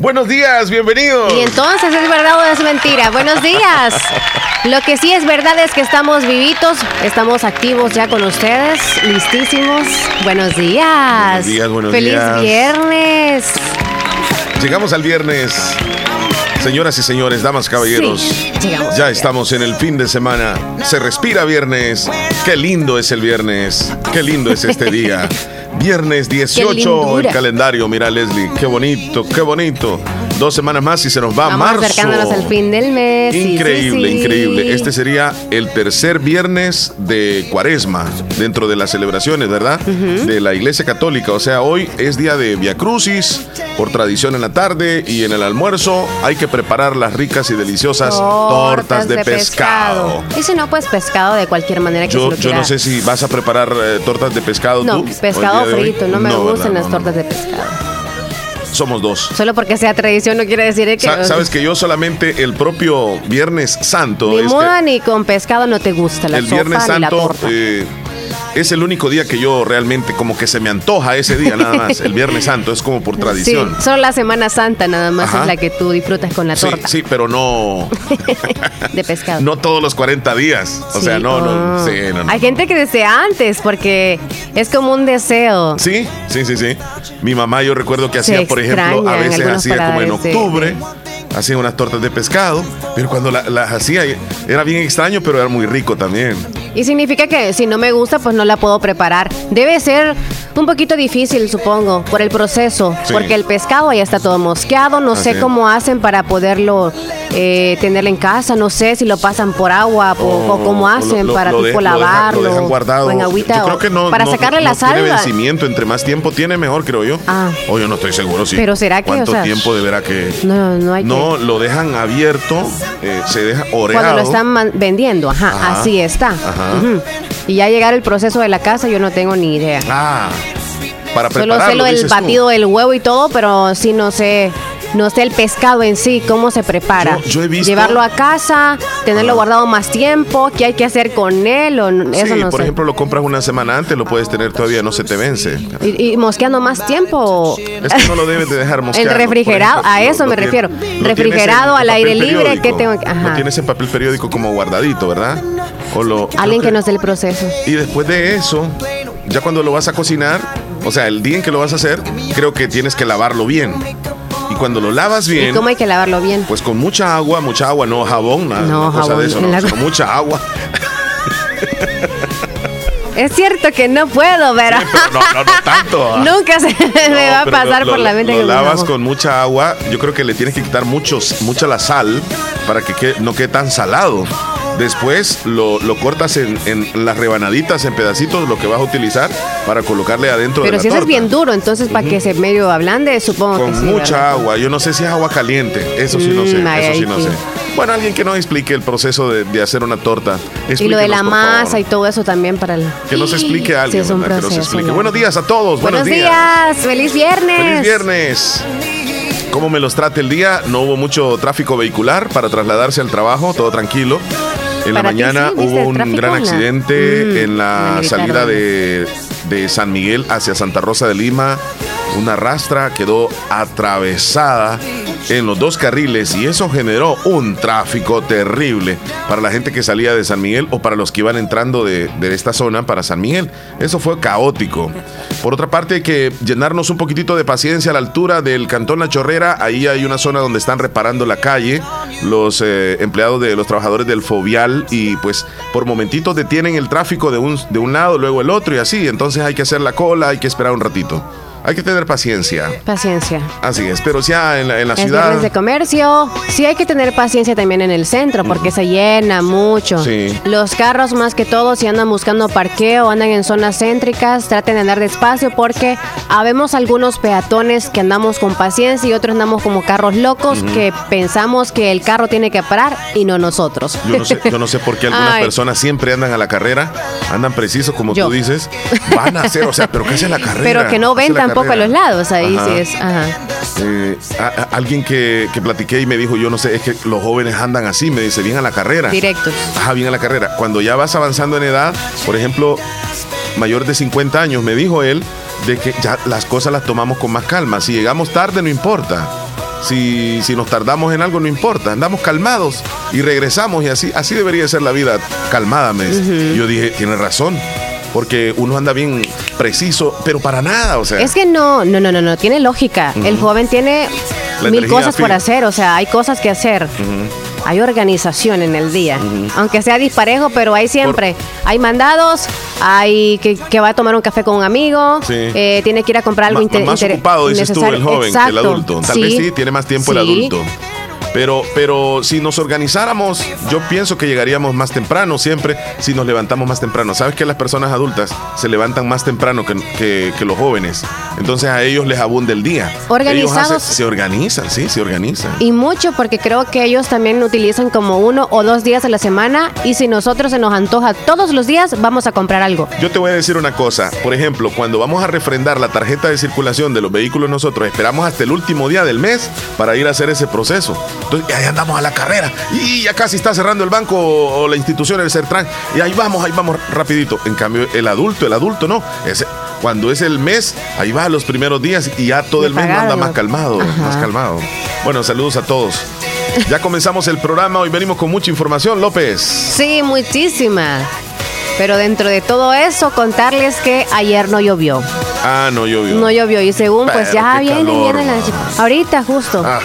Buenos días, bienvenidos. Y entonces es verdad o es mentira. Buenos días. Lo que sí es verdad es que estamos vivitos, estamos activos ya con ustedes, listísimos. Buenos días. Buenos días, buenos Feliz días. viernes. Llegamos al viernes. Señoras y señores, damas, caballeros, Sí, ya estamos en el fin de semana. Se respira viernes. Qué lindo es el viernes. Qué lindo es este día. Viernes 18, el calendario. Mira, Leslie, qué bonito, qué bonito. Dos semanas más y se nos va Vamos marzo. acercándonos al fin del mes. sí, Increíble, sí. increíble. Este sería el tercer viernes de Cuaresma dentro de las celebraciones, ¿verdad? De la Iglesia Católica. O sea, hoy es día de Via Crucis, por tradición en la tarde y en el almuerzo hay que preparar las ricas y deliciosas tortas, de, pescado. Y si no, pues pescado de cualquier manera que se Yo, lo yo no sé si vas a preparar eh, tortas de pescado No, tú. o el pescado hoy. frito, no me ¿verdad? gustan las No, no. tortas de pescado. Somos dos. Solo porque sea tradición no quiere decir que... Sa- Sabes que yo solamente el propio Viernes Santo Ni es que- ni con pescado no te gusta la el sopa Viernes ni la Santo torta. eh, es el único día que yo realmente como que se me antoja ese día nada más. El Viernes Santo es como por tradición. Sí, solo la Semana Santa nada más Ajá. es la que tú disfrutas con la torta sí, pero no, de pescado. no todos los 40 días. O Sí, sea, no, no, oh. sí, no, no. Hay gente que desea antes porque es como un deseo. Sí, sí, sí, sí. Mi mamá yo recuerdo que hacía, por ejemplo, a veces hacía como en de- octubre, hacía unas tortas de pescado, pero cuando la- las hacía era bien extraño, pero era muy rico también. Y significa que si no me gusta, pues no la puedo preparar. Debe ser un poquito difícil, supongo, por el proceso. Sí. Porque el pescado ya está todo mosqueado. No Así sé cómo hacen para poderlo eh, tenerlo en casa. No sé si lo pasan por agua o, o cómo hacen lo- para lo de- tipo dejan- lavarlo. Lo dejan guardado. o en agüita. Yo creo que no. para no- sacarle no la tiene sal. vencimiento. Entre más tiempo tiene, mejor, creo yo. Ah. O yo no estoy seguro si. Pero ¿será que, ¿Cuánto sea, tiempo deberá que.? No, no hay que- No, lo dejan abierto, eh, se deja oreado. Cuando lo están vendiendo, ajá, Ajá. así está. Ajá. Y ya llegar el proceso de la casa, yo no tengo ni idea. Ah, para Solo sé lo del dices tú. batido del huevo y todo, pero sí no sé, no sé el pescado en sí, cómo se prepara. Yo- yo he visto- Llevarlo a casa, tenerlo guardado más tiempo, qué hay que hacer con él, o eso sí, no por sé. ejemplo, lo compras una semana antes, lo puedes tener todavía, no se te vence. y, y mosqueando más tiempo. Es que no lo debes de dejar mosquear. El refrigerado, a eso me refiero. Refrigerado al aire libre, ¿qué tengo que- ajá. Lo tienes en papel periódico como guardadito, ¿verdad? O lo, Alguien que no sé el proceso. Y después de eso, ya cuando lo vas a cocinar, o sea, el día en que lo vas a hacer, creo que tienes que lavarlo bien. Y cuando lo lavas ¿Y bien, cómo hay que lavarlo bien? pues con mucha agua, mucha agua, no jabón, nada, No, una cosa jabón, de eso, no, la- sino mucha agua. Es cierto que no puedo, pero, Sí, pero no, no, no tanto. ah. nunca se me No, va a pasar lo- por la mente Lo que me lavas con mucha agua. Yo creo que le tienes que quitar muchos, mucha la sal para que quede- no quede tan salado. Después lo, lo cortas en, en las rebanaditas, en pedacitos, lo que vas a utilizar para colocarle adentro de Pero la si eso es torta. bien duro, entonces para que se medio ablande, supongo que Con sí. mucha ¿verdad? agua. Yo no sé si es agua caliente. Eso sí no sé. Mm, ay, eso sí ay, no sí. sé. Bueno, alguien que nos explique el proceso de, de hacer una torta. Y lo de la masa y todo eso también para el... Que nos explique a Sí, alguien. es un ¿verdad? que nos proceso. Buenos días a todos. Buenos, Buenos, días. feliz viernes. Feliz viernes. ¿Cómo me los trate el día? No hubo mucho tráfico vehicular para trasladarse al trabajo, todo tranquilo. En la mañana sí, ¿viste hubo un gran accidente Mm, en la salida de, de San Miguel hacia Santa Rosa de Lima. Una rastra quedó atravesada en los dos carriles y eso generó un tráfico terrible para la gente que salía de San Miguel o para los que iban entrando de, de esta zona para San Miguel. Eso fue caótico. Por otra parte, hay que llenarnos un poquitito de paciencia a la altura del Cantón La Chorrera. Ahí hay una zona donde están reparando la calle los eh, empleados de los trabajadores del Fovial y pues por momentitos detienen el tráfico de un, de un lado, luego el otro y así. Entonces hay que hacer la cola, hay que esperar un ratito. Hay que tener paciencia. Paciencia. Así es, pero ya en la, en la Es ciudad. de comercio. Sí hay que tener paciencia también en el centro porque se llena mucho. Sí. Los carros más que todo si andan buscando parqueo, andan en zonas céntricas, traten de andar despacio porque habemos algunos peatones que andamos con paciencia y otros andamos como carros locos que pensamos que el carro tiene que parar y no nosotros. Yo no, sé, yo no sé por qué algunas Ay. personas siempre andan a la carrera, andan precisos como Yo. tú dices, van a hacer, o sea, pero ¿qué hace la carrera? Pero que no ¿Qué hace ven la tampoco a los lados, ahí Ajá. sí es. Ajá. Eh, a- a- alguien que, que platiqué y me dijo, yo no sé, es que los jóvenes andan así, me dice, bien a la carrera. Directos. Ajá, bien a la carrera. Cuando ya vas avanzando en edad, por ejemplo, mayor de 50 años, me dijo él, de que ya las cosas las tomamos con más calma. Si llegamos tarde, no importa. Si, si nos tardamos en algo, no importa. Andamos calmados y regresamos y así, así debería ser la vida calmada, me Yo dije, tiene razón. Porque uno anda bien preciso, pero para nada, o sea. Es que no, no, no, no, no, tiene lógica. El joven tiene La mil cosas por hacer, o sea, hay cosas que hacer. Hay organización en el día. Aunque sea disparejo, pero hay siempre. Hay mandados, hay que, que va a tomar un café con un amigo, Sí. eh, tiene que ir a comprar algo Ma- inte- más ocupado, dices tú, el joven que el adulto. Tal vez sí, tiene más tiempo el adulto. Pero, pero si nos organizáramos, yo pienso que llegaríamos más temprano siempre si nos levantamos más temprano. Sabes que las personas adultas se levantan más temprano que, que- que los jóvenes. Entonces a ellos les abunda el día. Organizados. Ellos hacen- se organizan, sí, se organizan. Y mucho porque creo que ellos también utilizan como uno o dos días a la semana y si nosotros se nos antoja todos los días, vamos a comprar algo. Yo te voy a decir una cosa. Por ejemplo, cuando vamos a refrendar la tarjeta de circulación de los vehículos nosotros, esperamos hasta el último día del mes para ir a hacer ese proceso. Entonces, ahí andamos a la carrera. Y ya casi está cerrando el banco o la institución, el CERTRAN. Y ahí vamos, ahí vamos rapidito. En cambio, el adulto, el adulto no. Ese- cuando es el mes, ahí va los primeros días y ya todo el mes anda más calmado, Ajá. más calmado. Bueno, saludos a todos. Ya comenzamos el programa. Hoy venimos con mucha información, López. Sí, muchísima. Pero dentro de todo eso, contarles que ayer no llovió. Ah, no llovió. No llovió y según pues ya viene, viene la-. Ahorita justo. Ah.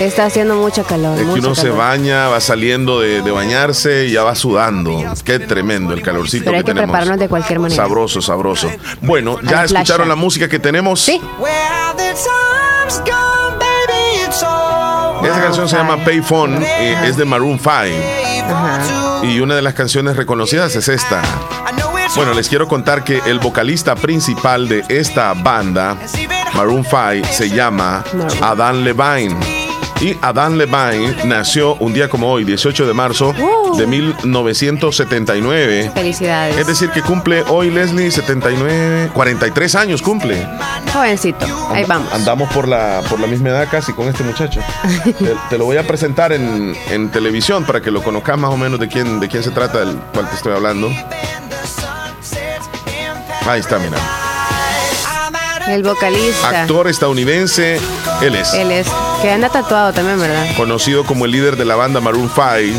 Está haciendo mucho calor. Es que uno se baña, va saliendo de, de bañarse y ya va sudando. Qué tremendo el calorcito Pero hay que tenemos. prepararnos de cualquier manera. Sabroso, sabroso. Bueno, ¿ya escucharon la música que tenemos? Sí. Esa canción se llama Payphone, eh, es de Maroon 5. Ajá. Y una de las canciones reconocidas es esta. Bueno, les quiero contar que el vocalista principal de esta banda, Maroon 5, se llama. Adam Levine. Y Adam Levine nació un día como hoy, 18 de marzo Uh. de 1979. Felicidades. Es decir, que cumple hoy Leslie 79, 43 años cumple. Jovencito. Ahí vamos. Andamos por la, por la misma edad casi con este muchacho. te, te lo voy a presentar en, en televisión para que lo conozcas más o menos de quién, de quién se trata, del cual te estoy hablando. Ahí está, mira. El vocalista. Actor estadounidense, él es. Él es. Que anda tatuado también, ¿verdad? Conocido como el líder de la banda Maroon 5.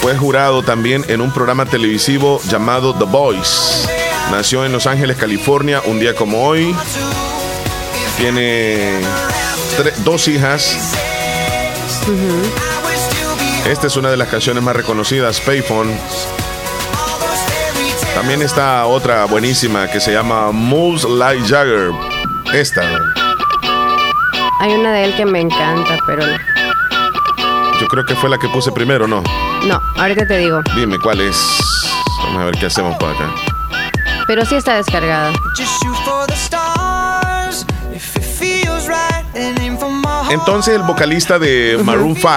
Fue jurado también en un programa televisivo llamado The Voice. Nació en Los Ángeles, California, un día como hoy. Tiene dos hijas. Esta es una de las canciones más reconocidas, Payphone. También está otra buenísima que se llama Moves Like Jagger. Esta. Hay una de él que me encanta, pero no. Yo creo que fue la que puse primero, ¿no? No, ahorita te digo. Dime cuál es. Vamos a ver qué hacemos por acá. Pero sí está descargada. Entonces el vocalista de Maroon 5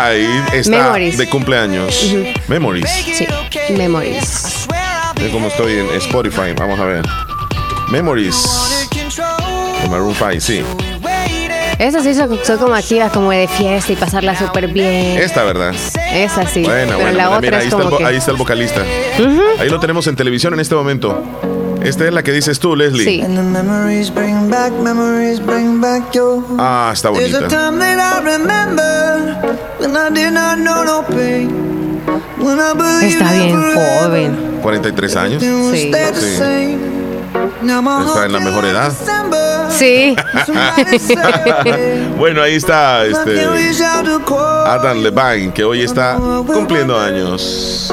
está Memories. de cumpleaños. Memories. Sí. Memories. Es como estoy en Spotify. Vamos a ver. Memories de Maroon 5, sí. Esas sí son, son como activas, como de fiesta y pasarla súper bien. Esta, ¿verdad? Esa sí. Pero buena. la mira, otra mira, ahí, es está el, como vo- que. ahí está el vocalista. Ahí lo tenemos en televisión en este momento. Esta es la que dices tú, Leslie. Sí. Ah, está bonita. Está bien joven. 43 años. Sí. Está en la mejor edad. Sí. Bueno, ahí está este. Adam Levine, que hoy está cumpliendo años.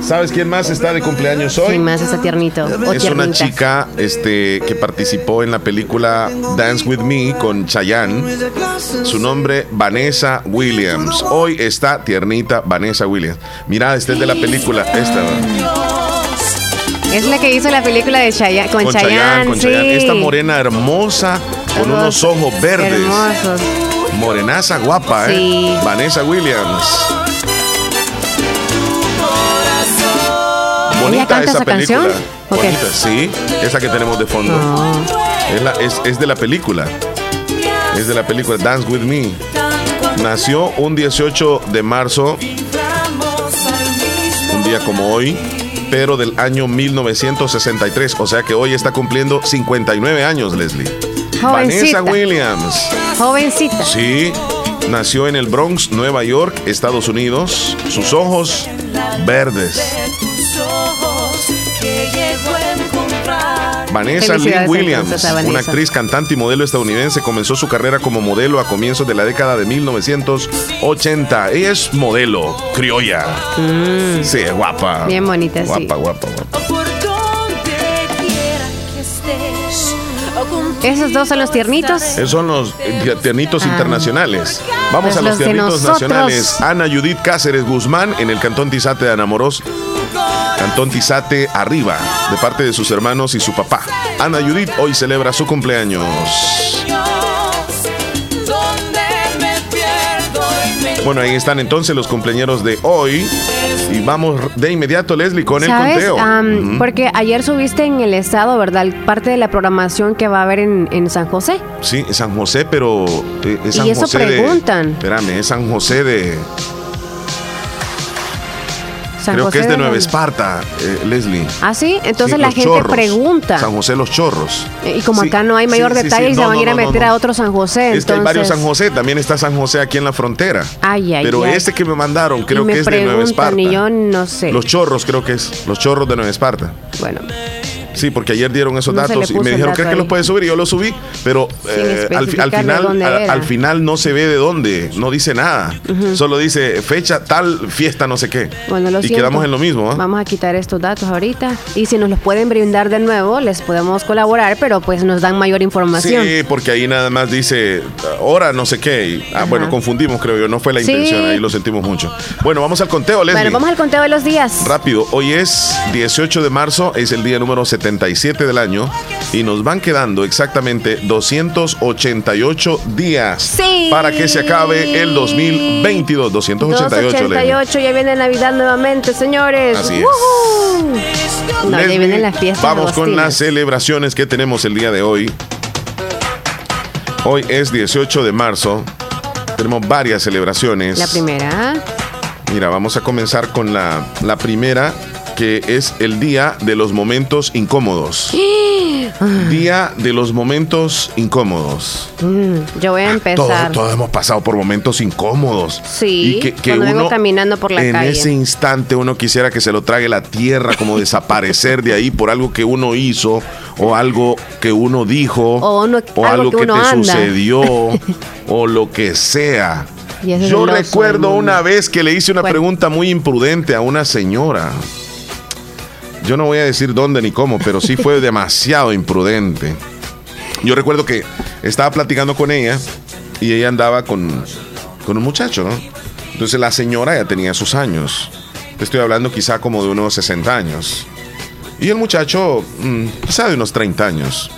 ¿Sabes quién más está de cumpleaños hoy? ¿Quién más está tiernito? O es una chica este, que participó en la película Dance With Me con Chayanne. Su nombre, Vanessa Williams. Hoy está tiernita Vanessa Williams. Mira, esta es de la película. Esta. Es la que hizo la película de Chayanne, con, Con Chayanne, Chayanne, con sí. Chayanne. Esta morena hermosa, con unos ojos verdes. Hermosos. Morenaza guapa, ¿eh? Vanessa Williams. Bonita canta esa, esa película. Bonita, sí. Esa que tenemos de fondo. No. Es, la- es- es de la película. Es de la película Dance With Me. Nació un 18 de marzo, un día como hoy, pero del año 1963. O sea que hoy está cumpliendo 59 años, Leslie. Jovencita. Vanessa Williams. Jovencita. Sí, nació en el Bronx, Nueva York, Estados Unidos. Sus ojos verdes. Vanessa Lee Williams, Vanessa. una actriz, cantante y modelo estadounidense, comenzó su carrera como modelo a comienzos de la década de 1980. Ella es modelo, criolla. Sí, es guapa. Mm. Bien bonita, sí. Guapa, guapa, guapa. Por donde quiera que estés. o con Esos dos son los tiernitos. Esos son los eh, tiernitos Ah. internacionales. Vamos Pues a los los tiernitos nacionales. Ana Judith Cáceres Guzmán en el Cantón Tizate de Anamoros. Cantón Tizate arriba, de parte de sus hermanos y su papá. Ana Judith hoy celebra su cumpleaños. Bueno, ahí están entonces los cumpleaños de hoy. Y vamos de inmediato, Leslie, con el conteo. Porque ayer subiste en el estado, ¿verdad? Parte de la programación que va a haber en, en San José. Sí, San José, pero eh, es San Y eso José de- preguntan. espérame, es San José de. San creo José que es de Nueva dónde? Esparta, eh, Leslie. Ah, sí. Entonces Sí, la gente chorros. pregunta. San José Los Chorros. Y como Sí, acá no hay mayor sí, detalle, sí. se No, van a ir no, a no, meter no. a otro San José. Es que hay varios San entonces- José, también está San José aquí en la frontera. Ay, ay, Pero ay. este que me mandaron creo y me que es de Nueva Esparta. y yo no sé. Los chorros creo que es, los chorros de Nueva Esparta. Bueno, Sí, porque ayer dieron esos No datos y me dijeron, dato ¿crees que los puedes subir? Y yo los subí, pero eh, al, final al, final no se ve de dónde, no dice nada. Solo dice fecha tal, fiesta, no sé qué. bueno, lo y siento. quedamos en lo mismo. ¿ah? Vamos a quitar estos datos ahorita. Y si nos los pueden brindar de nuevo, les podemos colaborar, pero pues nos dan mayor información. Sí, porque ahí nada más dice hora no sé qué. y- ah, Ajá. bueno, confundimos, creo yo. No fue la Sí. intención, ahí lo sentimos mucho. Bueno, vamos al conteo, Leslie. Bueno, vamos al conteo de los días. Rápido, hoy es 18 de marzo, es el día número 77 del año y nos van quedando exactamente 288 días Sí. para que se acabe el 2022. 288, Leslie. 288, ya viene Navidad nuevamente, señores. Así es. ¡Woohoo! No, ya Leslie, vienen las fiestas. Vamos con las celebraciones que tenemos el día de hoy. Hoy es 18 de marzo. Tenemos varias celebraciones. La primera. Mira, vamos a comenzar con la, la primera, que es el Día de los Momentos Incómodos. Día de los Momentos Incómodos. Mm, yo voy a Todos, empezar. todos hemos pasado por momentos incómodos. Sí, cuando vengo caminando por la en calle. ese instante uno quisiera que se lo trague la tierra, como desaparecer de ahí por algo que uno hizo o algo que uno dijo O uno- o algo algo que que, uno te anda. sucedió o lo que sea. Y Yo recuerdo una vez que le hice una Bueno. pregunta muy imprudente a una señora. Yo no voy a decir dónde ni cómo, pero sí fue demasiado imprudente. Yo recuerdo que estaba platicando con ella y ella andaba con, con un muchacho, ¿no? Entonces la señora ya tenía sus años. Te estoy hablando quizá como de unos 60 años. Y el muchacho, mm, quizá de unos 30 años.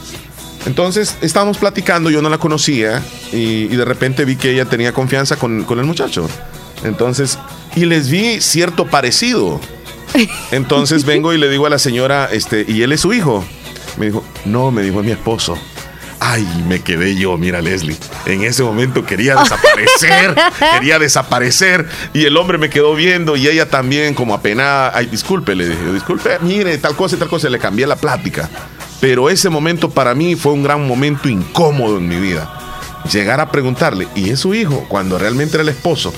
Entonces estábamos platicando, yo no la conocía y, y de repente vi que ella tenía confianza con, con el muchacho. Entonces, y les vi cierto parecido. Entonces vengo y le digo a la señora, este, ¿y él es su hijo? Me dijo, no, me dijo, es mi esposo. Ay, me quedé yo, mira Leslie. En ese momento quería desaparecer, quería desaparecer. Y el hombre me quedó viendo y ella también como apenada. Ay, disculpe, le dije, disculpe, mire, tal cosa y tal cosa. Le cambié la plática. Pero ese momento para mí fue un gran momento incómodo en mi vida. Llegar a preguntarle, ¿y es su hijo? Cuando realmente era el esposo.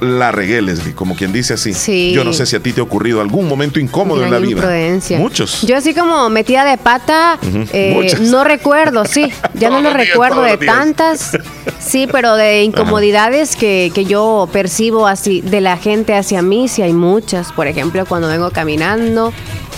La regué, Leslie, como quien dice así. Sí. Yo no sé si a ti te ha ocurrido algún momento incómodo en la vida. Muchos. Yo así como metida de pata, eh, no recuerdo, sí. Ya no lo recuerdo de tantas, sí, pero de incomodidades que, que yo percibo así de la gente hacia mí, sí hay muchas. Por ejemplo, cuando vengo caminando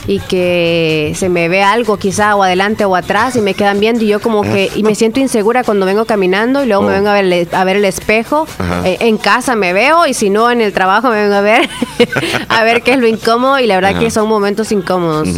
y que se me ve algo quizá o adelante o atrás y me quedan viendo y yo como que y me siento insegura cuando vengo caminando y luego Oh. me vengo a ver, el- a ver el espejo. Eh, en casa me veo y si no en el trabajo me vengo a ver a ver qué es lo incómodo y la verdad Ajá. que son momentos incómodos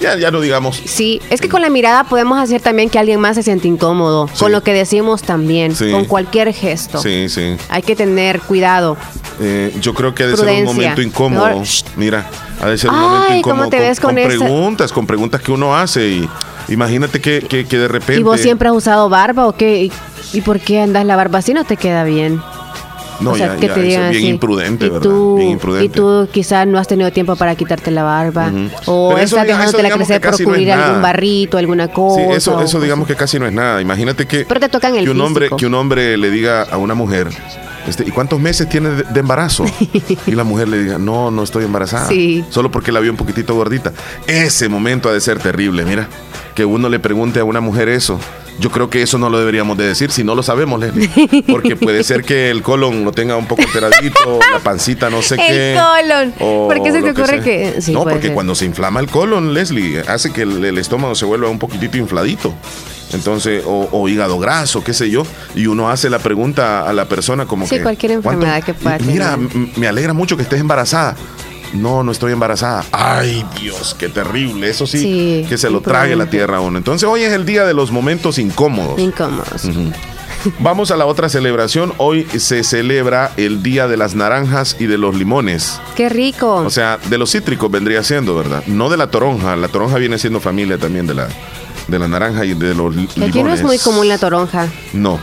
Ya, ya no digamos. Sí, es que con la mirada podemos hacer también que alguien más se siente incómodo. Sí. Con lo que decimos también, Sí. con cualquier gesto. Sí, sí. Hay que tener cuidado. Eh, yo creo que ha de ser un momento incómodo. Mejor. Mira, ha de ser un Ay, momento ¿cómo incómodo. te ves con esa? preguntas, con preguntas que uno hace. Y imagínate que, que, que de repente. ¿Y vos siempre has usado barba o qué? ¿Y, y por qué andas la barba así? No te queda bien. No, o sea, ya, que ya, te eso digan es bien así. imprudente, y ¿verdad? Tú, bien imprudente. Y tú quizás no has tenido tiempo para quitarte la barba. O Pero estás dejándote crecer por no cubrir algún barrito, alguna cosa. Sí, eso, eso digamos que casi no es nada. Imagínate que, Pero te tocan el que un hombre que un hombre le diga a una mujer, este, ¿y cuántos meses tiene de, de embarazo? y la mujer le diga, no, no estoy embarazada. Sí. Solo porque la vio un poquitito gordita. Ese momento ha de ser terrible, mira. Que uno le pregunte a una mujer eso. Yo creo que eso no lo deberíamos de decir si no lo sabemos, Leslie. Porque puede ser que el colon lo tenga un poco alteradito, la pancita no sé El qué. colon. o ¿Por qué se te ocurre que- sí, no, porque ser. cuando se inflama el colon, Leslie, hace que el, el estómago se vuelva un poquitito infladito. Entonces, o, o hígado graso, qué sé yo, y uno hace la pregunta a la persona como Sí, que... cualquier ¿cuánto? enfermedad que pueda Mira, tener. me alegra mucho que estés embarazada. No, no estoy embarazada. Ay, Dios, qué terrible. Eso sí, Sí, que se lo trague la tierra a uno. Entonces, hoy es el día de los momentos incómodos. Incómodos. Vamos a la otra celebración. Hoy se celebra el Día de las Naranjas y de los Limones. Qué rico. O sea, de los cítricos vendría siendo, ¿verdad? No de la toronja. La toronja viene siendo familia también de la, de la naranja y de los li- limones. Aquí no es muy común la toronja. No.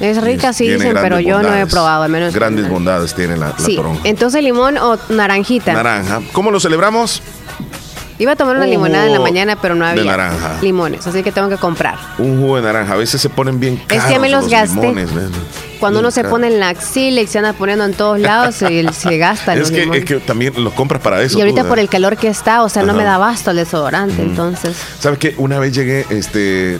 Es rica, sí dicen, pero yo no he probado, al menos. Grandes bondades tiene la, la Sí, toronja. entonces limón o naranjita. Naranja. ¿Cómo lo celebramos? Iba a tomar una Un limonada en la jugo mañana, pero no de había naranja. limones, así que tengo que comprar. Un jugo de naranja. A veces se ponen bien caros que me los gasté. limones. Cuando Bien uno se pone en la axila y se anda poniendo en todos lados, se, se gastan Es los que, limones. es que también los compras para eso. y ahorita tú, por el calor que está, o sea, no me da basto el desodorante, entonces. ¿Sabes qué? Una vez llegué este,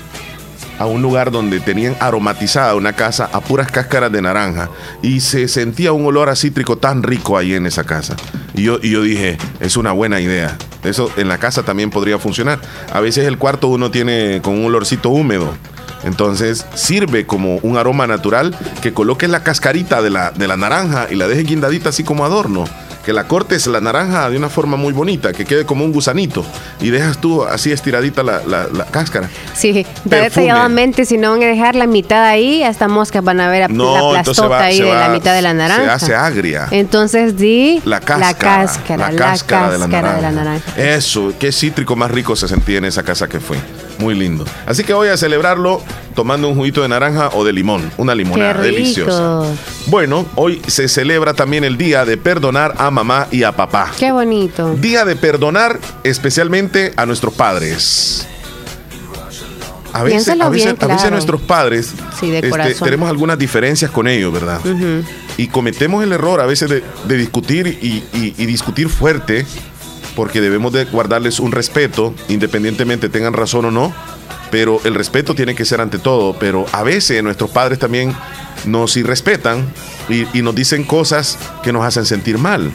a un lugar donde tenían aromatizada una casa a puras cáscaras de naranja y se sentía un olor a cítrico tan rico ahí en esa casa. Y yo, y yo dije, es una buena idea. Eso en la casa también podría funcionar. A veces el cuarto uno tiene con un olorcito húmedo. Entonces sirve como un aroma natural que coloques la cascarita de la, de la naranja y la dejes guindadita así como adorno. Que la cortes la naranja de una forma muy bonita, que quede como un gusanito. Y dejas tú así estiradita la, la- la cáscara. Sí, Perfume. detalladamente, si no van a dejar la mitad ahí, hasta moscas van a ver a- No, la plastota va- ahí de la mitad de la naranja. Se hace agria. Entonces di La cáscara, la cáscara, la cáscara de la naranja. de la naranja. Eso, qué cítrico más rico se sentía en esa casa que fue. Muy lindo. Así que voy a celebrarlo tomando un juguito de naranja o de limón. Una limonada deliciosa. Bueno, hoy se celebra también el día de perdonar a mamá y a papá. Qué bonito. Día de perdonar especialmente a nuestros padres. A veces, a veces, bien, a veces nuestros padres Sí, este, tenemos algunas diferencias con ellos, ¿verdad? Y cometemos el error a veces de, de discutir y, y- y discutir fuerte, porque debemos de guardarles un respeto, independientemente tengan razón o no, pero el respeto tiene que ser ante todo, pero a veces nuestros padres también nos irrespetan y, y nos dicen cosas que nos hacen sentir mal.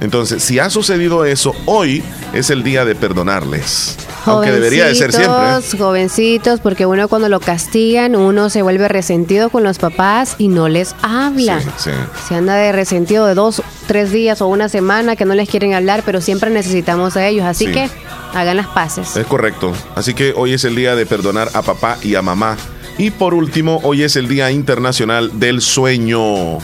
Entonces, si ha sucedido eso, hoy es el día de perdonarles. Aunque debería de ser siempre. ¿eh? Jovencitos, Jovencitos, porque uno cuando lo castigan, uno se vuelve resentido con los papás y no les habla. Sí, sí. Se anda de resentido de dos, tres días o una semana que no les quieren hablar, pero siempre necesitamos a ellos. Así Sí. que hagan las paces. Es correcto. Así que hoy es el día de perdonar a papá y a mamá. Y por último, hoy es el Día Internacional del Sueño.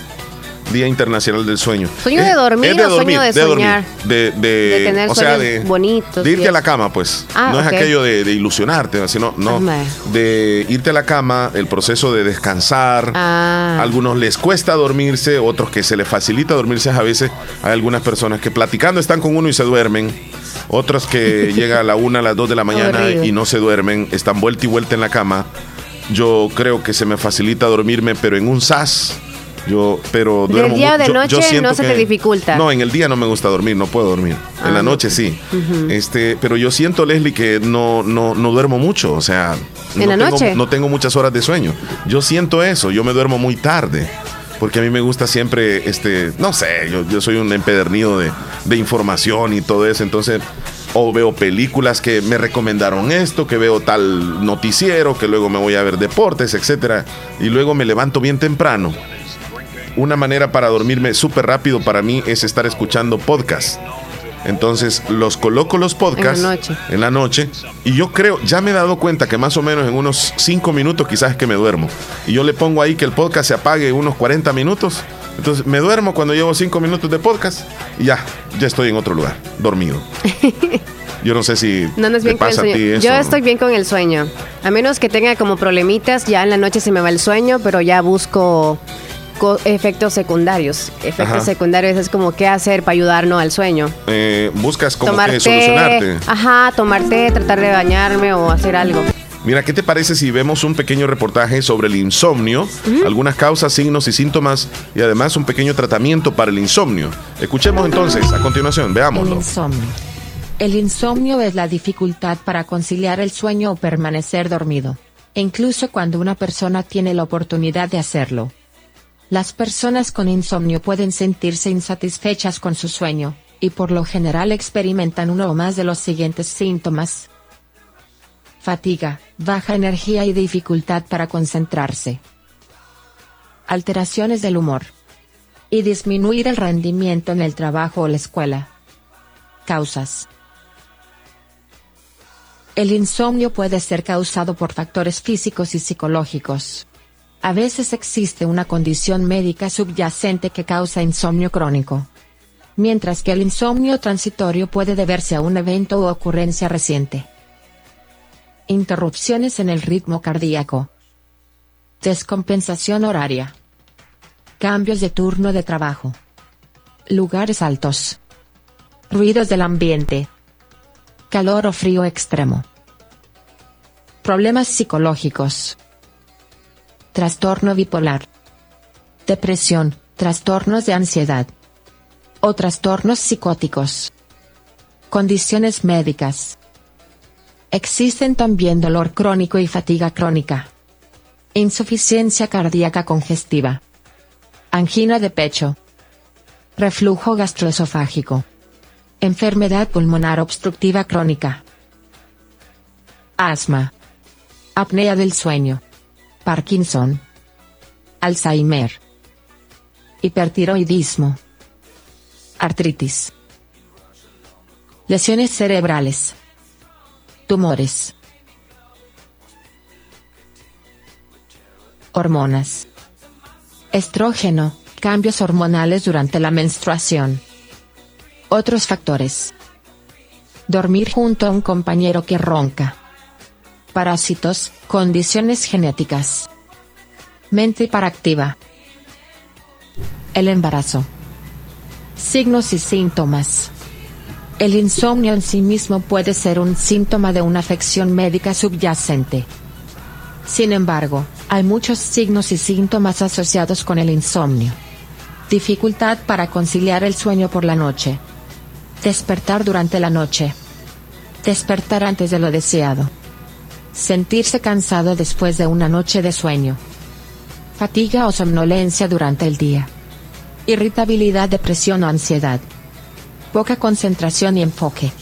Día Internacional del Sueño. ¿Sueño de Es- dormir es o sueño de dormir, soñar? De, de- De tener o sea, sueños de, bonitos De irte a la cama, pues. Ah, no es aquello de, ilusionarte, sino no. De irte a la cama, el proceso de descansar. Ah. Algunos les cuesta dormirse, otros que se les facilita dormirse a veces. Hay algunas personas que platicando están con uno y se duermen. Otros que llega a la una, a las dos de la mañana y no se duermen, están vuelta y vuelta en la cama. Yo creo que se me facilita dormirme, pero en un sas. Yo, pero ¿Del duermo día o de yo- noche no se te dificulta? No, en el día no me gusta dormir, no puedo dormir. En la Ah, noche sí. Este, pero yo siento, Leslie, que no, no, no duermo mucho. O sea, ¿En no la tengo- noche? no tengo muchas horas de sueño. Yo siento eso, yo me duermo muy tarde. Porque a mí me gusta siempre, este, no sé, yo, yo soy un empedernido de, de información y todo eso. Entonces, o veo películas que me recomendaron esto, que veo tal noticiero, que luego me voy a ver deportes, etcétera. Y luego me levanto bien temprano. Una manera para dormirme súper rápido para mí es estar escuchando podcasts. Entonces los coloco los podcasts En la noche. en la noche y yo creo, ya me he dado cuenta que más o menos en unos 5 minutos quizás es que me duermo. Y yo le pongo ahí que el podcast se apague unos 40 minutos. Entonces me duermo cuando llevo 5 minutos de podcast y ya, ya estoy en otro lugar, dormido. Yo no sé si No andas te bien con el pasa a ti sueño. Yo estoy bien con el sueño. A menos que tenga como problemitas, ya en la noche se me va el sueño, pero ya busco co- efectos secundarios. Efectos Ajá. secundarios es como qué hacer para ayudarnos al sueño. Eh, buscas como tomar que té, solucionarte. ajá, tomar té, tratar de bañarme o hacer algo. Mira, ¿qué te parece si vemos un pequeño reportaje sobre el insomnio, algunas causas, signos y síntomas y además un pequeño tratamiento para el insomnio? Escuchemos entonces a continuación, El veámoslo. insomnio. El insomnio es la dificultad para conciliar el sueño o permanecer dormido, incluso cuando una persona tiene la oportunidad de hacerlo. Las personas con insomnio pueden sentirse insatisfechas con su sueño, y por lo general experimentan uno o más de los siguientes síntomas. Fatiga, baja energía y dificultad para concentrarse. Alteraciones del humor. Y disminuir el rendimiento en el trabajo o la escuela. Causas. El insomnio puede ser causado por factores físicos y psicológicos. A veces existe una condición médica subyacente que causa insomnio crónico. Mientras que el insomnio transitorio puede deberse a un evento o ocurrencia reciente. Interrupciones en el ritmo cardíaco. Descompensación horaria. Cambios de turno de trabajo. Lugares altos. Ruidos del ambiente. Calor o frío extremo. Problemas psicológicos. Trastorno bipolar. Depresión, trastornos de ansiedad. O trastornos psicóticos. Condiciones médicas. Existen también dolor crónico y fatiga crónica. Insuficiencia cardíaca congestiva. Angina de pecho. Reflujo gastroesofágico. Enfermedad pulmonar obstructiva crónica. Asma. Apnea del sueño. Parkinson. Alzheimer. Hipertiroidismo. Artritis. Lesiones cerebrales. Tumores. Hormonas. Estrógeno, cambios hormonales durante la menstruación. Otros factores. Dormir junto a un compañero que ronca. Parásitos, condiciones genéticas. Mente hiperactiva. El embarazo. Signos y síntomas. El insomnio en sí mismo puede ser un síntoma de una afección médica subyacente. Sin embargo, hay muchos signos y síntomas asociados con el insomnio. Dificultad para conciliar el sueño por la noche. Despertar durante la noche. Despertar antes de lo deseado. Sentirse cansado después de una noche de sueño. Fatiga o somnolencia durante el día. Irritabilidad, depresión o ansiedad. Poca concentración y enfoque.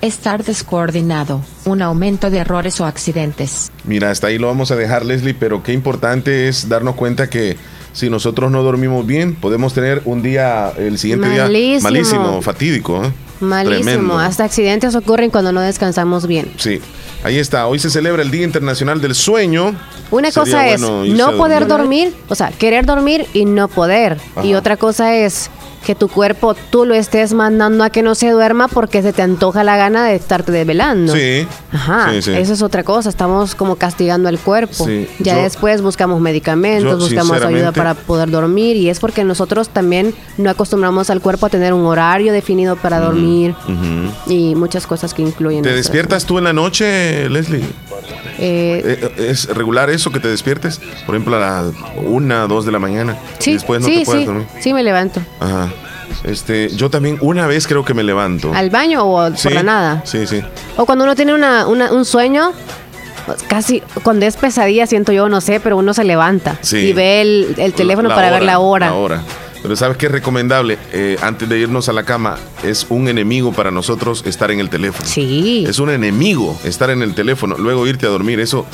Estar descoordinado, un aumento de errores o accidentes. Mira, hasta ahí lo vamos a dejar, Leslie, pero qué importante es darnos cuenta que si nosotros no dormimos bien, podemos tener un día, el siguiente día, Malísimo. malísimo, fatídico. ¿eh? Malísimo. Tremendo. Hasta accidentes ocurren cuando no descansamos bien. Sí, ahí está. Hoy se celebra el Día Internacional del Sueño. Una Sería cosa es bueno no poder dormir. dormir, o sea, querer dormir y no poder. Y otra cosa es que tu cuerpo tú lo estés mandando a que no se duerma porque se te antoja la gana de estarte desvelando. Sí. Ajá, Sí, sí. eso es otra cosa, estamos como castigando al cuerpo. Sí, Ya yo- después buscamos medicamentos, yo, buscamos ayuda para poder dormir y es porque nosotros también no acostumbramos al cuerpo a tener un horario definido para dormir Ujú. y muchas cosas que incluyen. ¿Te despiertas tú en la noche, Leslie? Eh, Eh, ¿Es regular eso que te despiertes? Por ejemplo, a las una, dos de la mañana. sí, Y después no sí, te puedes sí, dormir. sí me levanto. Ajá. Este, yo también una vez creo que me levanto. ¿Al baño o Sí, por la nada? Sí, sí. O cuando uno tiene una, una- un sueño, casi cuando es pesadilla, siento yo, no sé, pero uno se levanta Sí. y ve el, el teléfono La para ver la hora. La hora. Pero ¿sabes qué es recomendable? Eh, antes de irnos a la cama, es un enemigo para nosotros estar en el teléfono. Sí. Es un enemigo estar en el teléfono, luego irte a dormir. Eso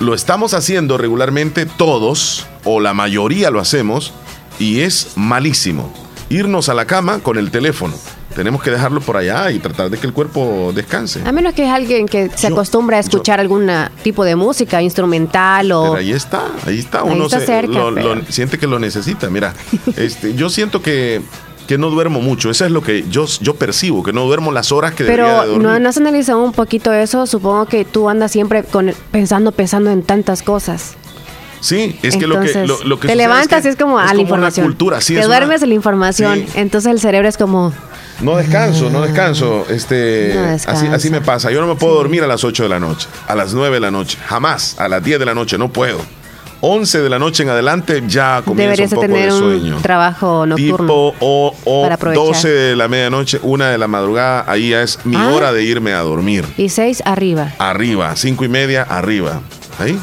lo estamos haciendo regularmente todos, o la mayoría lo hacemos, y es malísimo. Irnos a la cama con el teléfono. Tenemos que dejarlo por allá y tratar de que el cuerpo descanse. A menos que es alguien que se Yo- acostumbra a escuchar algún tipo de música instrumental o... Pero ahí está, ahí está. Ahí Uno está se- cerca, lo- lo- pero- siente que lo necesita. Mira, este, yo siento que, que no duermo mucho. Eso es lo que yo, yo percibo, que no duermo las horas que debería de Pero no, no has analizado un poquito eso. Supongo que tú andas siempre con, pensando, pensando en tantas cosas. Sí, es que lo que, Entonces, lo, lo que te levantas que y es como a la una información. cultura, sí, te es una- duermes la información. Sí. Entonces el cerebro es como... No descanso, no descanso. Este, No así, así me pasa. Yo no me puedo dormir a las 8 de la noche, a las 9 de la noche, jamás. A las 10 de la noche, no puedo. 11 de la noche en adelante ya comienza un poco tener de un sueño. trabajo nocturno. Tipo o, o para aprovechar. 12 de la medianoche, 1 de la madrugada, ahí ya es mi Ah. hora de irme a dormir. Y seis arriba. Arriba, 5 y media, arriba. Ahí.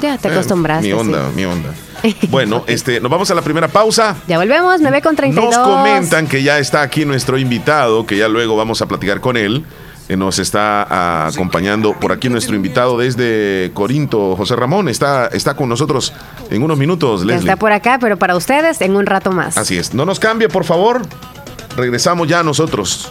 Ya te Eh, acostumbraste. Mi onda, sí. mi onda. Bueno, este, nos vamos a la primera pausa. Ya volvemos, 9 con 32. Nos comentan que ya está aquí nuestro invitado, que ya luego vamos a platicar con él. Eh, Nos está acompañando por aquí nuestro invitado desde Corinto, José Ramón. Está, está con nosotros en unos minutos, Leslie. está por acá, pero para ustedes en un rato más. Así es. No nos cambie, por favor. Regresamos ya nosotros.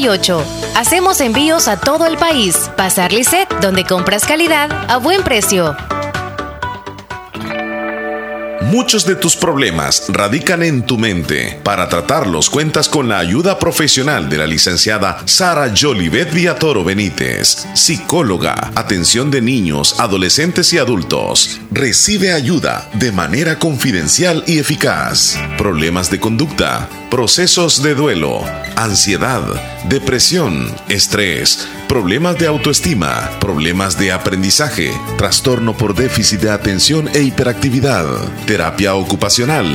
9658. Hacemos envíos a todo el país. Pasar Lisset, donde compras calidad a buen precio. Muchos de tus problemas radican en tu mente. Para tratarlos cuentas con la ayuda profesional de la licenciada Sara Jolivet Villatoro Benítez, psicóloga, atención de niños, adolescentes y adultos. Recibe ayuda de manera confidencial y eficaz. Problemas de conducta, procesos de duelo, ansiedad, depresión, estrés, problemas de autoestima, problemas de aprendizaje, trastorno por déficit de atención e hiperactividad, terapia ocupacional,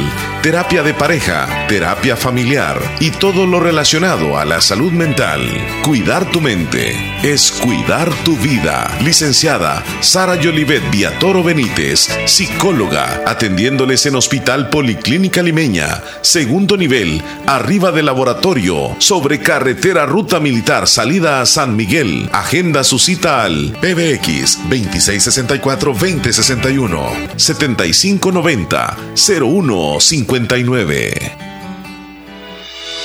terapia de pareja, terapia familiar y todo lo relacionado a la salud mental. Cuidar tu mente es cuidar tu vida. Licenciada Sara Yolivet Viatoro Benítez, psicóloga, atendiéndoles en Hospital Policlínica Limeña, segundo nivel, arriba del laboratorio, sobre carretera Ruta Militar, salida a San Miguel. Agenda su cita al PBX 2664-2061 7590-0159.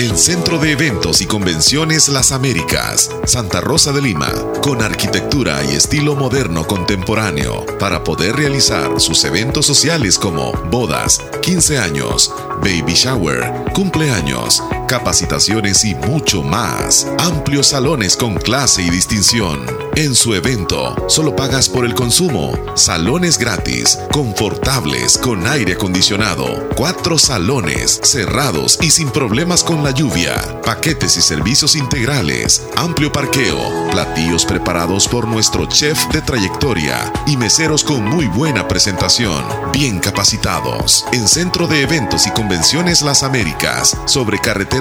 En Centro de Eventos y Convenciones Las Américas, Santa Rosa de Lima, con arquitectura y estilo moderno contemporáneo, para poder realizar sus eventos sociales como bodas, 15 años, baby shower, cumpleaños, capacitaciones y mucho más. Amplios salones con clase y distinción. En su evento, solo pagas por el consumo. Salones gratis, confortables, con aire acondicionado. Cuatro salones, cerrados y sin problemas con la lluvia. Paquetes y servicios integrales. Amplio parqueo. Platillos preparados por nuestro chef de trayectoria. Y meseros con muy buena presentación. Bien capacitados. En Centro de Eventos y Convenciones Las Américas. Sobre carretera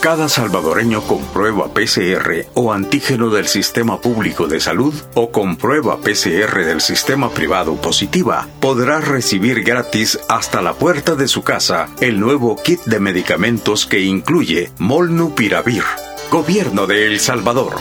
Cada salvadoreño con prueba PCR o antígeno del Sistema Público de Salud o con prueba PCR del Sistema Privado positiva podrá recibir gratis hasta la puerta de su casa el nuevo kit de medicamentos que incluye Molnupiravir. Gobierno de El Salvador.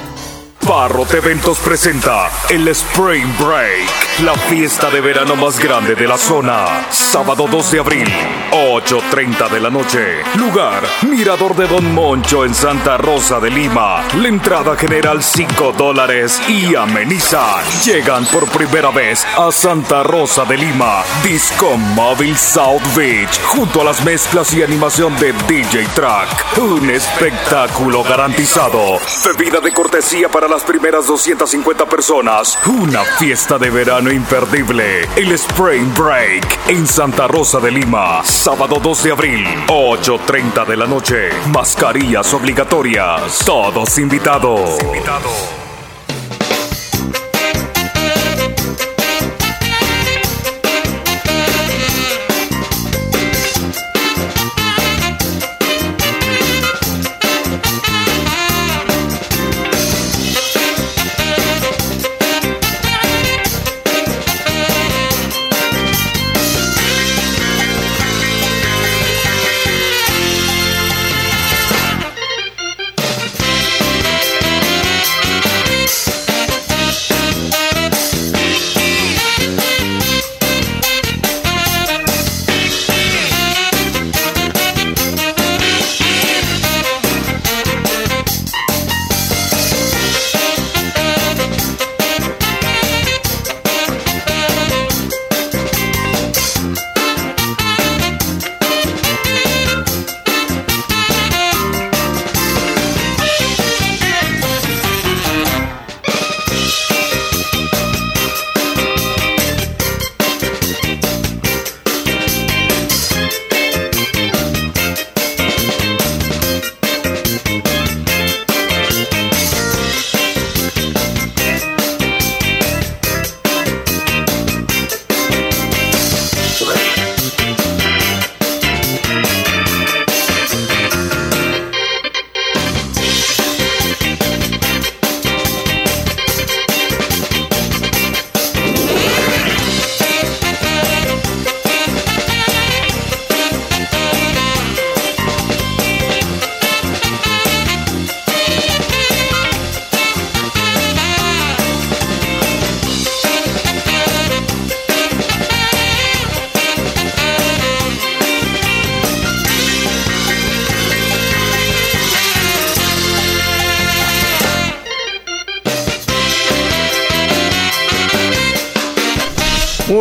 Barrot Eventos presenta el Spring Break, la fiesta de verano más grande de la zona. Sábado 2 de abril, 8.30 de la noche. Lugar, Mirador de Don Moncho en Santa Rosa de Lima. La entrada general 5 dólares y amenizan. Llegan por primera vez a Santa Rosa de Lima. Disco Móvil South Beach, junto a las mezclas y animación de DJ Track. Un espectáculo garantizado. Bebida de cortesía para las primeras 250 personas. Una fiesta de verano imperdible. El Spring Break en Santa Rosa de Lima. Sábado 2 de abril, 8.30 de la noche. Mascarillas obligatorias. Todos invitados.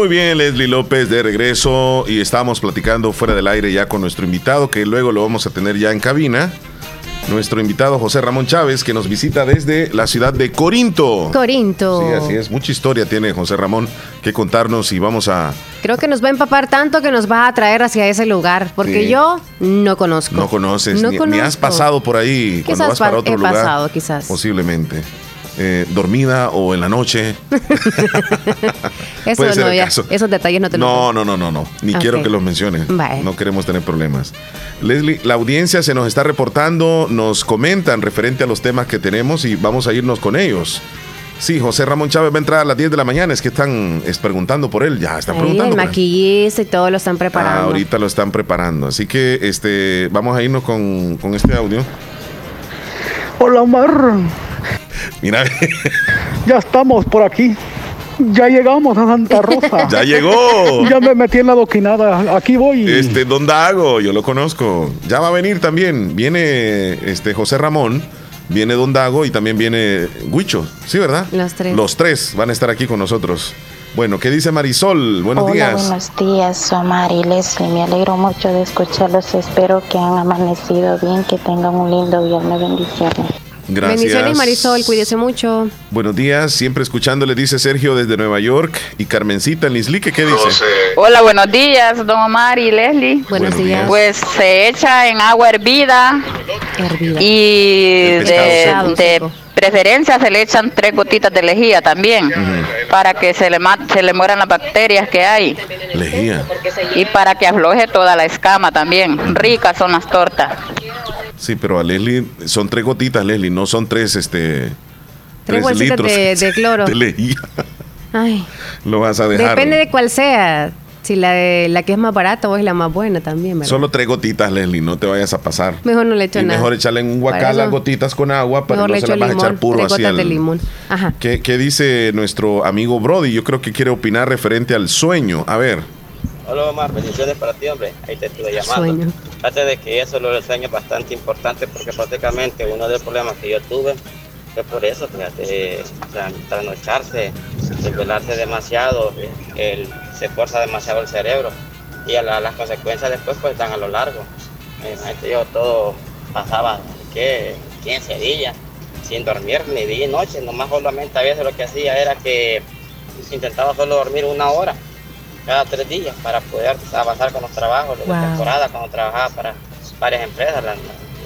Muy bien, Leslie López de regreso y estamos platicando fuera del aire ya con nuestro invitado que luego lo vamos a tener ya en cabina. Nuestro invitado José Ramón Chávez que nos visita desde la ciudad de Corinto. Corinto. Sí, así es. Mucha historia tiene José Ramón que contarnos y vamos a... Creo que nos va a empapar tanto que nos va a atraer hacia ese lugar, porque Sí. yo no conozco. No conoces, No ni, ni has conozco. pasado por ahí cuando Quizás vas para pa- otro he lugar. pasado, quizás. Posiblemente. Eh, dormida o en la noche. Eso Puede ser no, el ya, caso. esos detalles no te los No, no, no, no, no. Ni quiero que los menciones. No queremos tener problemas. Leslie, la audiencia se nos está reportando, nos comentan referente a los temas que tenemos y vamos a irnos con ellos. Sí, José Ramón Chávez va a entrar a las 10 de la mañana. Es que están es preguntando por él. Ya están Ahí, preguntando. el él. maquillista y todo lo están Ah, preparando. ahorita lo están preparando. Así que este, vamos a irnos con, con este audio. Hola Omar, Mira, ya estamos por aquí. Ya llegamos a Santa Rosa. ya llegó. Ya me metí en la doquinada. Aquí voy. Este, Don Dago, yo lo conozco. Ya va a venir también. Viene este José Ramón, viene Don Dago y también viene Huicho. ¿Sí, verdad? Los tres. Los tres van a estar aquí con nosotros. Bueno, ¿qué dice Marisol? Buenos Hola, días. buenos días, Omar y Leslie. Me alegro mucho de escucharlos. Espero que han amanecido bien, que tengan un lindo viernes. Bendiciones. Gracias. Bendiciones, Marisol, cuídese mucho. Buenos días, siempre escuchándole, dice Sergio desde Nueva York. Y Carmencita en Lislique, ¿qué dice? Hola, buenos días, don Omar y Leslie. Buenos días. Pues se echa en agua hervida y El de, de preferencia se le echan tres gotitas de lejía también para que se le se le mueran las bacterias que hay Lejía. y para que afloje toda la escama también. Ricas son las tortas. Sí, pero a Leslie son tres gotitas, Leslie, no son tres, este. Tres bolsitas de- de cloro. Ay, Lo vas a dejar. depende de cuál sea. Si la de la que es más barata o es la más buena también, ¿verdad? Solo tres gotitas, Leslie, no te vayas a pasar. Mejor no le echo Y nada. mejor echarle en un Para guacal las gotitas con agua, Mejor no se las vas a echar puro tres así gotas al- de limón. Ajá. ¿Qué, qué dice nuestro amigo Brody? Yo creo que quiere opinar referente al sueño. A ver. Hola Omar, bendiciones para ti, hombre. Ahí te estuve llamando. Fíjate de que eso lo del sueño es bastante importante porque prácticamente uno de los problemas que yo tuve fue por eso, fíjate, trasnocharse, desvelarse demasiado, el, se esfuerza demasiado el cerebro y a la- las consecuencias después pues están a lo largo. Imagínate, yo todo pasaba, ¿qué? 15 días sin dormir ni día ni noche, nomás solamente a veces lo que hacía era que intentaba solo dormir una hora cada tres días para poder avanzar con los trabajos de Wow. temporada cuando trabajaba para varias empresas, la,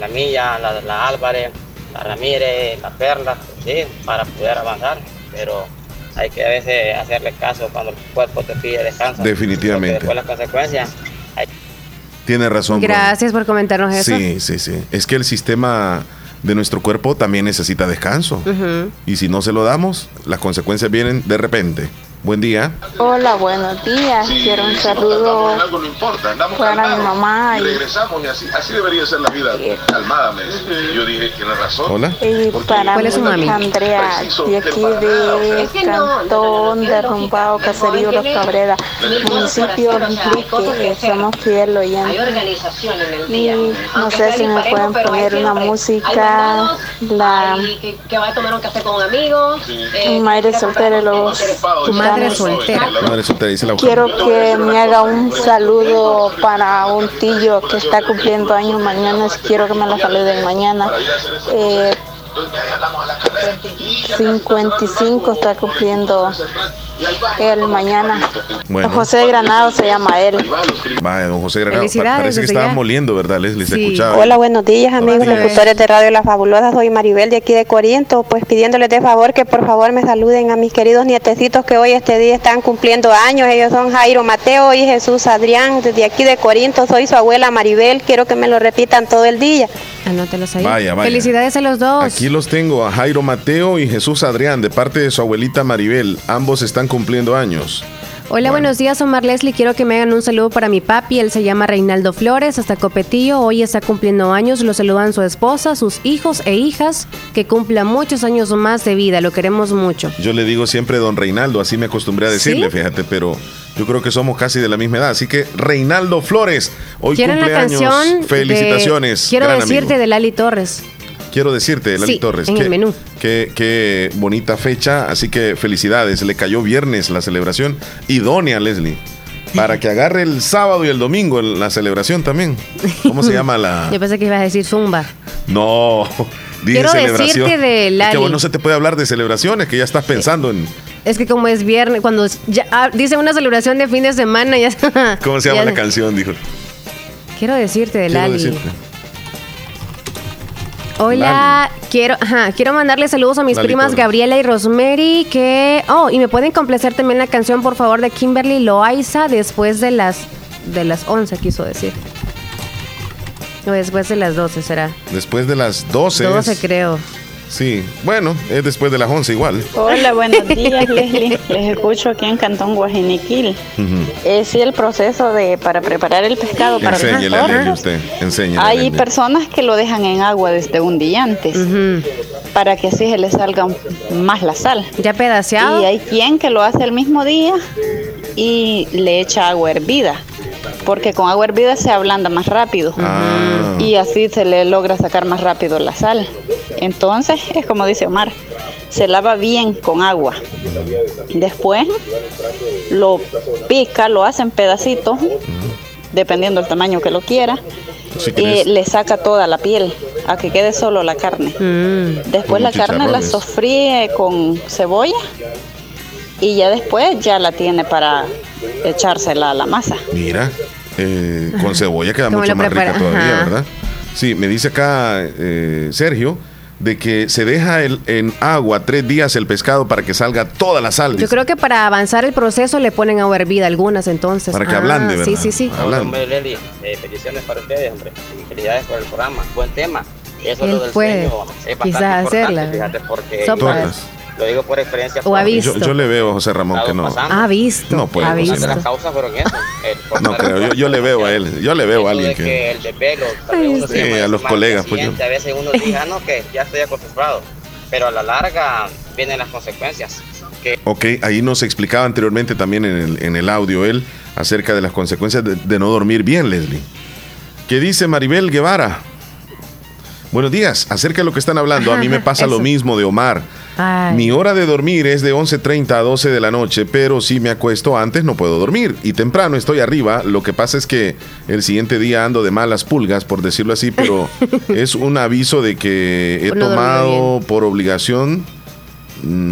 la Milla, la, la Álvarez, la Ramírez, la Perla, sí, para poder avanzar, pero hay que a veces hacerle caso cuando el cuerpo te pide descanso. Definitivamente. Después las consecuencias hay Tiene razón. Gracias por comentarnos eso. Sí, sí, sí. Es que el sistema de nuestro cuerpo también necesita descanso. Y si no se lo damos, las consecuencias vienen de repente. Buen día. Hola, buenos días. Quiero un saludo no importa, andamos para mi mamá y, regresamos y así, así debería ser la vida calmada. Me dice. Yo dije, tiene razón. Hola. y para ¿Cuál es su mi mami? Andrea, de aquí de Cantón Derrumbado, Caserío Los Cabrera, municipio Enrique, somos fiel oyentes. Y no sé si me pueden poner una música, la que, va a tomar un café con amigos. eh, madre soltera los madre soltera. Madre soltera, dice la Quiero que me haga un saludo para un tío que está cumpliendo años mañana. Quiero que me lo saluden mañana. Eh, 55 está cumpliendo él mañana. Bueno. José Granado se llama él. Vaya, don José Granado. Felicidades, Parece que desde estaba ya. moliendo, ¿verdad, Leslie? Se escuchaba. Hola, buenos días amigos días. locutores de Radio La Fabulosa, soy Maribel de aquí de Corinto, pues pidiéndoles de favor que por favor me saluden a mis queridos nietecitos que hoy este día están cumpliendo años, ellos son Jairo Mateo y Jesús Adrián, desde aquí de Corinto, soy su abuela Maribel, quiero que me lo repitan todo el día. Anótelos ahí. Vaya, vaya. Felicidades a los dos. Aquí los tengo a Jairo Mateo y Jesús Adrián, de parte de su abuelita Maribel. Ambos están cumpliendo años. Hola, buenos días, Omar Leslie. Quiero que me hagan un saludo para mi papi. Él se llama Reinaldo Flores, hasta Copetillo. Hoy está cumpliendo años. Lo saludan su esposa, sus hijos e hijas. Que cumpla muchos años más de vida. Lo queremos mucho. Yo le digo siempre don Reinaldo, así me acostumbré a decirle, ¿Sí? fíjate, pero yo creo que somos casi de la misma edad. Así que Reinaldo Flores, hoy ¿Quieren la cumpleaños. de- Felicitaciones. Quiero gran decirte amigo. de Lali Torres. quiero decirte, Lali Sí, Torres, en que, el menú. que- qué bonita fecha, así que felicidades. Le cayó viernes la celebración. Idónea, Leslie. Para que agarre el sábado y el domingo la celebración también. ¿Cómo se llama la.? Yo pensé que ibas a decir zumba. No, dije Quiero celebración. decirte de Es que Lali. vos no se te puede hablar de celebraciones, que ya estás pensando en. Es que como es viernes, cuando ya, ah, dice una celebración de fin de semana, ya ¿Cómo se llama ya- la canción? Dijo. Quiero decirte de Quiero Lali. decirte. Hola, quiero, ajá, quiero mandarle saludos a mis Lali primas. Gabriela y Rosemary que oh, y me pueden complacer también la canción por favor de Kimberly Loaiza después de las de las 11 quiso decir. O después de las 12 será. Después de las 12. 12 creo. Sí, bueno, es después de las 11 igual. Hola, buenos días, Leslie. Les escucho aquí en Cantón Guajiniquil. Sí el proceso de para preparar el pescado para Enséñele a pastor. Leslie usted. Enséñele a Hay Leslie. personas que lo dejan en agua desde un día antes para que así se le salga más la sal. Ya pedaceado. Y hay quien que lo hace el mismo día y le echa agua hervida. Porque con agua hervida se ablanda más rápido. Ah. Y así se le logra sacar más rápido la sal. Entonces, es como dice Omar, se lava bien con agua. Después lo pica, lo hace en pedacitos, dependiendo del tamaño que lo quiera. Si Y le saca toda la piel, a que quede solo la carne. Después Como la carne la sofríe con cebolla y ya después ya la tiene para echársela a la masa. Mira, eh, con cebolla queda ¿Cómo mucho más rica todavía, Ajá. ¿verdad? Sí, me dice acá eh, Sergio de que se deja el- en agua tres días el pescado para que salga toda la sal. Yo dice. creo que para avanzar el proceso le ponen agua hervida algunas entonces. Para que Ah, ablande, Sí, ¿verdad? sí, sí. Ablande. Hombre, Leli, eh, bendiciones para ustedes, hombre. Felicidades por el programa. Buen tema. Eso Él lo del puede, sueño es bastante quizás importante, hacerla. fíjate, porque Sopas. Lo digo por experiencia. O ha visto. Yo, yo le veo a José Ramón que no. pasando. Ha visto. No puede, ha José Una visto. de las causas fueron eso. el No creo, yo, yo le veo a él, yo le veo a alguien que el desvelo, Sí, a los colegas, pues, yo- A veces uno dice, ah, no, que ya estoy acostumbrado. Pero a la larga vienen las consecuencias. Que Ok, ahí nos explicaba anteriormente también en el, en el audio él acerca de las consecuencias de, de no dormir bien, Leslie. ¿Qué dice Maribel Guevara? Buenos días, acerca de lo que están hablando, a mí me pasa lo mismo de Omar. Ay. Mi hora de dormir es de 11.30 a 12 de la noche, pero si me acuesto antes no puedo dormir. Y temprano estoy arriba. Lo que pasa es que el siguiente día ando de malas pulgas, por decirlo así, pero es un aviso de que he no tomado por obligación,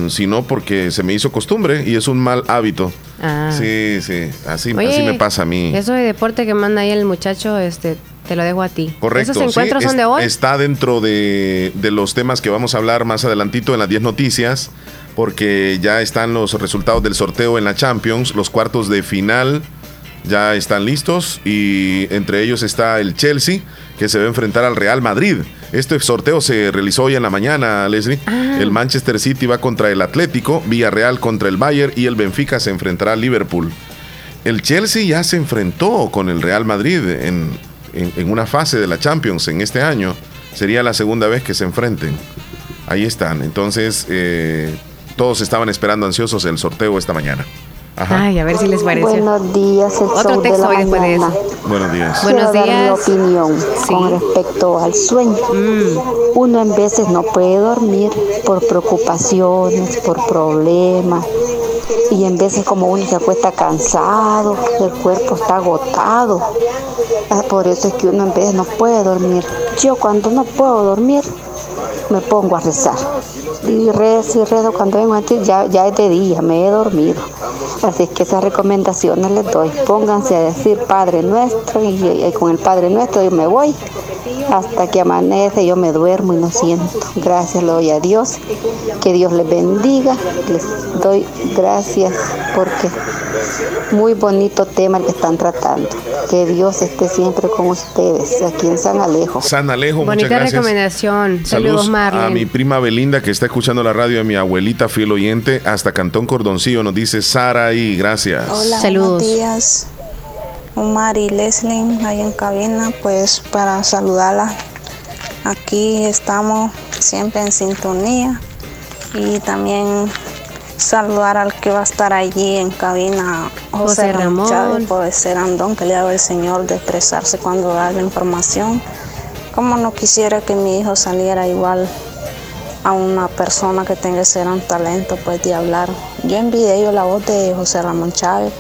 sino porque se me hizo costumbre y es un mal hábito. Ah. Sí, sí, así, Oye, así me pasa a mí. Eso de deporte que manda ahí el muchacho, este, te lo dejo a ti. Correcto. ¿Esos encuentros sí, son es- de hoy? Está dentro de, de los temas que vamos a hablar más adelantito en las 10 noticias, porque ya están los resultados del sorteo en la Champions, los cuartos de final ya están listos y entre ellos está el Chelsea que se va a enfrentar al Real Madrid. Este sorteo se realizó hoy en la mañana, Leslie. Ah. El Manchester City va contra el Atlético, Villarreal contra el Bayern y el Benfica se enfrentará al Liverpool. El Chelsea ya se enfrentó con el Real Madrid en, en- en una fase de la Champions en este año. Sería la segunda vez que se enfrenten. Ahí están. Entonces, eh, todos estaban esperando ansiosos el sorteo esta mañana. Ajá. Ay, a ver si les parece. Buenos días, el Otro de texto la hoy después de eso. Buenos días. Buenos dar mi días. opinión con respecto al sueño. Mm. Uno en veces no puede dormir por preocupaciones, por problemas. Y en veces como uno se acuesta cansado, el cuerpo está agotado. Ah, Por eso es que uno en veces no puede dormir. Yo cuando no puedo dormir, me pongo a rezar. Y rezo y rezo cuando vengo a ti, ya, ya es de día, me he dormido. Así que esas recomendaciones les doy. Pónganse a decir Padre Nuestro y, y con el Padre Nuestro yo me voy. Hasta que amanece yo me duermo y no siento. Gracias le doy a Dios. Que Dios les bendiga. Les doy gracias porque muy bonito tema el que están tratando. Que Dios esté siempre con ustedes aquí en San Alejo. San Alejo, muchas Bonita gracias. recomendación. Saludos, Saludos a mi prima Belinda que está escuchando la radio, a mi abuelita fiel oyente, hasta Cantón Cordoncillo, nos dice Sara y gracias. Hola, buenos días. Omar y Leslie ahí en cabina, pues para saludarla. Aquí estamos siempre en sintonía y también saludar al que va a estar allí en cabina, José, José Ramón. Chávez, por ese andón que le ha dado el Señor de expresarse cuando da la información. Como no quisiera que mi hijo saliera igual a una persona que tenga ese gran talento pues de hablar. Yo envidio la voz de José Ramón Chávez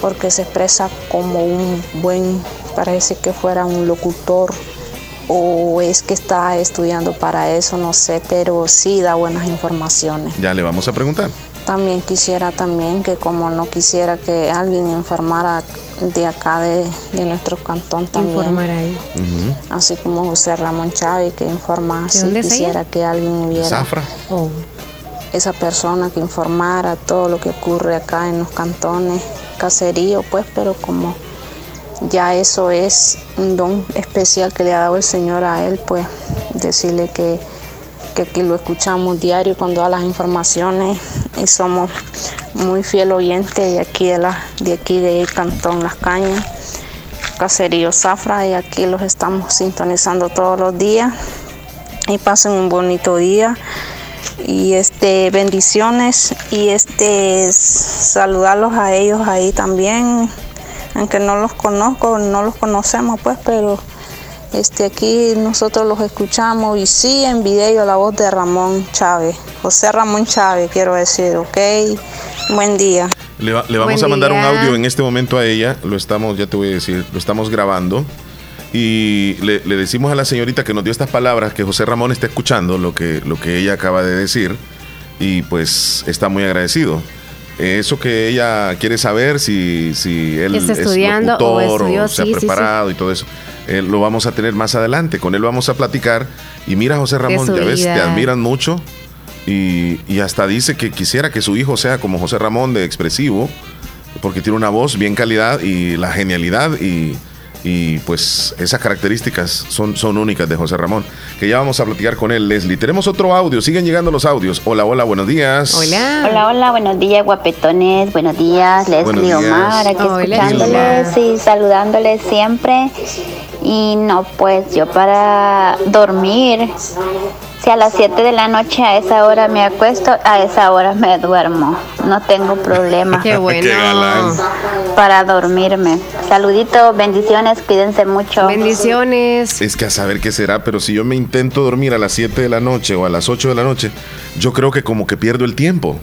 porque se expresa como un buen, parece que fuera un locutor o es que está estudiando para eso, no sé, pero sí da buenas informaciones. Ya le vamos a preguntar. También quisiera también que como no quisiera que alguien informara de acá de, de nuestro cantón también. Informar ahí. Así como José Ramón Chávez que informa ella? quisiera que alguien hubiera Zafra. Oh. esa persona que informara todo lo que ocurre acá en los cantones, caserío, pues, pero como ya eso es un don especial que le ha dado el Señor a él, pues decirle que, que aquí lo escuchamos diario cuando da las informaciones y somos muy fiel oyente de aquí de la, de aquí de Cantón Las Cañas, Caserío Zafra, y aquí los estamos sintonizando todos los días. Y pasen un bonito día. Y este bendiciones. Y este saludarlos a ellos ahí también aunque no los conozco no los conocemos pues pero este aquí nosotros los escuchamos y sí en video la voz de Ramón Chávez José Ramón Chávez quiero decir ok buen día Le, va- le vamos Buen a mandar un audio en este momento a ella. Lo estamos, ya te voy a decir, lo estamos grabando. Y le, le decimos a la señorita que nos dio estas palabras que José Ramón está escuchando lo que, lo que ella acaba de decir. Y pues está muy agradecido. Eh, Eso que ella quiere saber, si, si él es estudiando o locutor estudió, se ha sí, sí, sí. preparado y todo eso, eh, lo vamos a tener más adelante. Con él vamos a platicar. Y mira, José Ramón, ya ves, te admiran mucho. Y, y hasta dice que quisiera que su hijo sea como José Ramón de expresivo, porque tiene una voz bien calidad y la genialidad y, y, pues esas características son, son únicas de José Ramón, que ya vamos a platicar con él, Leslie. Tenemos otro audio, siguen llegando los audios. Hola, hola, buenos días. Hola, hola, buenos días, guapetones. Buenos días, Leslie Buenos días. Omar, aquí Hola, escuchándoles y saludándoles siempre. Y no, pues yo para dormir, si a las 7 de la noche a esa hora me acuesto, a esa hora me duermo. No tengo problema. Qué bueno. Qué galán. Para dormirme. Saluditos, bendiciones, cuídense mucho. Bendiciones. Es que a saber qué será, pero si yo me intento dormir a las 7 de la noche o a las 8 de la noche, yo creo que como que pierdo el tiempo.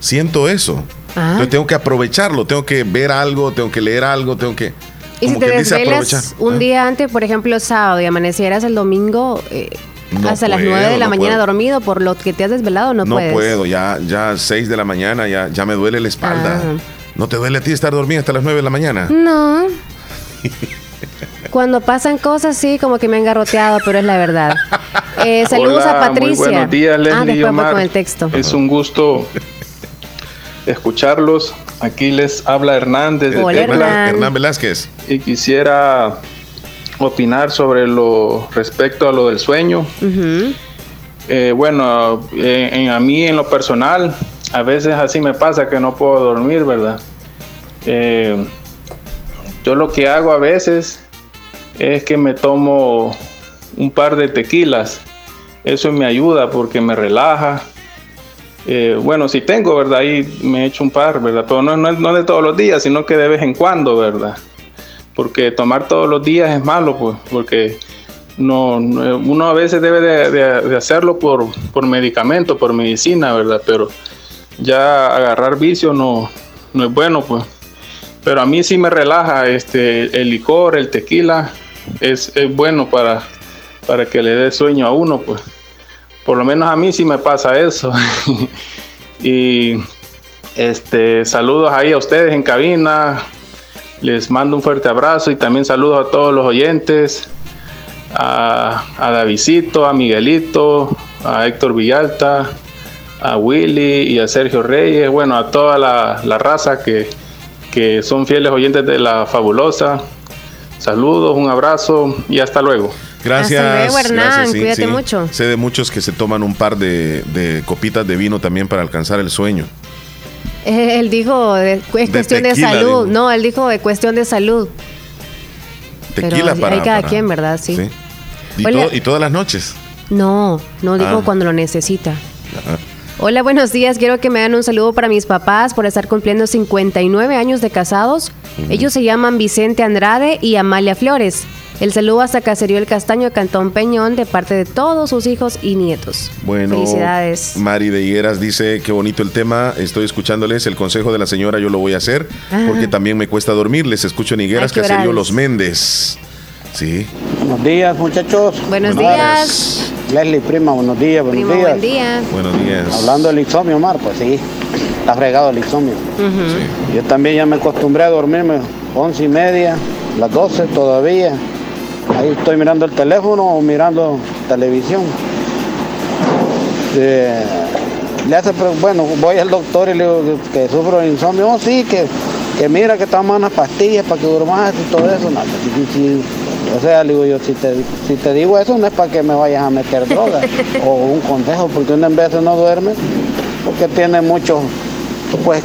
Siento eso. Ah. Entonces tengo que aprovecharlo, tengo que ver algo, tengo que leer algo, tengo que... Y si te desvelas un día antes, por ejemplo, sábado y amanecieras el domingo eh, No hasta las puedo, 9 de la no mañana puedo. dormido por lo que te has desvelado, no, No, puedes. puedo, ya, ya 6 de la mañana, ya, ya me duele la espalda. Ah. ¿No te duele a ti estar dormida hasta las 9 de la mañana? No. Cuando pasan cosas, sí, como que me han garroteado, pero es la verdad. Eh, saludos Hola, a Patricia. Muy buenos días, Leslie ah, después Omar. con el texto. Es un gusto escucharlos. Aquí les habla Hernández de Hola. Hernán. Hernán Velázquez. Y quisiera opinar sobre lo respecto a lo del sueño. Eh, bueno, eh, en- a mí en lo personal, a veces así me pasa que no puedo dormir, ¿verdad? Eh, yo lo que hago a veces es que me tomo un par de tequilas. Eso me ayuda porque me relaja. Eh, bueno, si tengo, ¿verdad? Ahí me echo un par, ¿verdad? Pero no, no, no de todos los días, sino que de vez en cuando, ¿verdad? Porque tomar todos los días es malo, pues, porque no, no- uno a veces debe de, de- de hacerlo por, por medicamento, por medicina, ¿verdad? Pero ya agarrar vicio no, no es bueno, pues. Pero a mí sí me relaja este, el licor, el tequila, es, es bueno para, para que le dé sueño a uno, pues. Por lo menos a mí sí me pasa eso. y este, saludos ahí a ustedes en cabina. Les mando un fuerte abrazo y también saludos a todos los oyentes. A, a Davidito, a Miguelito, a Héctor Villalta, a Willy y a Sergio Reyes. Bueno, a toda la, la raza que, que son fieles oyentes de la fabulosa. Saludos, un abrazo y hasta luego. Gracias. Hasta luego, Hernán. gracias, sí, Cuídate sí. mucho. Sé de muchos que se toman un par de, de copitas de vino también para alcanzar el sueño. Eh, Él dijo, es cuestión de, tequila, salud. No, él dijo de cuestión de salud. Tequila Pero para. hay cada para- quien, ¿verdad? Sí. Y, Hola. todo- y todas las noches. No, no digo Ah. cuando lo necesita. Ajá. Hola, buenos días. Quiero que me den un saludo para mis papás por estar cumpliendo 59 años de casados. Ellos se llaman Vicente Andrade y Amalia Flores. El saludo hasta Caserío El Castaño, Cantón Peñón, de parte de todos sus hijos y nietos. Bueno, Felicidades. Mari de Higueras dice, qué bonito el tema, estoy escuchándoles, el consejo de la señora yo lo voy a hacer, Ah. porque también me cuesta dormir, les escucho en Higueras, Caserío. Los Méndez. Sí. Buenos días, muchachos. Buenos días. Leslie, prima, buenos días, buenos Primo, días. buen día. Buenos días. Hablando del insomnio, Omar, pues sí, está fregado el insomnio. Yo también ya me acostumbré a dormirme once y media, las 12 todavía. Ahí estoy mirando el teléfono o mirando televisión. Eh, le hace, bueno, voy al doctor y le digo que, que sufro de insomnio. Oh, sí, que, que mira que tomas unas pastillas para que durmas y todo eso. No, si- si- o sea, le digo yo, si te, si te digo eso no es para que me vayas a meter droga o un consejo, porque uno en veces no duerme porque tiene mucho, pues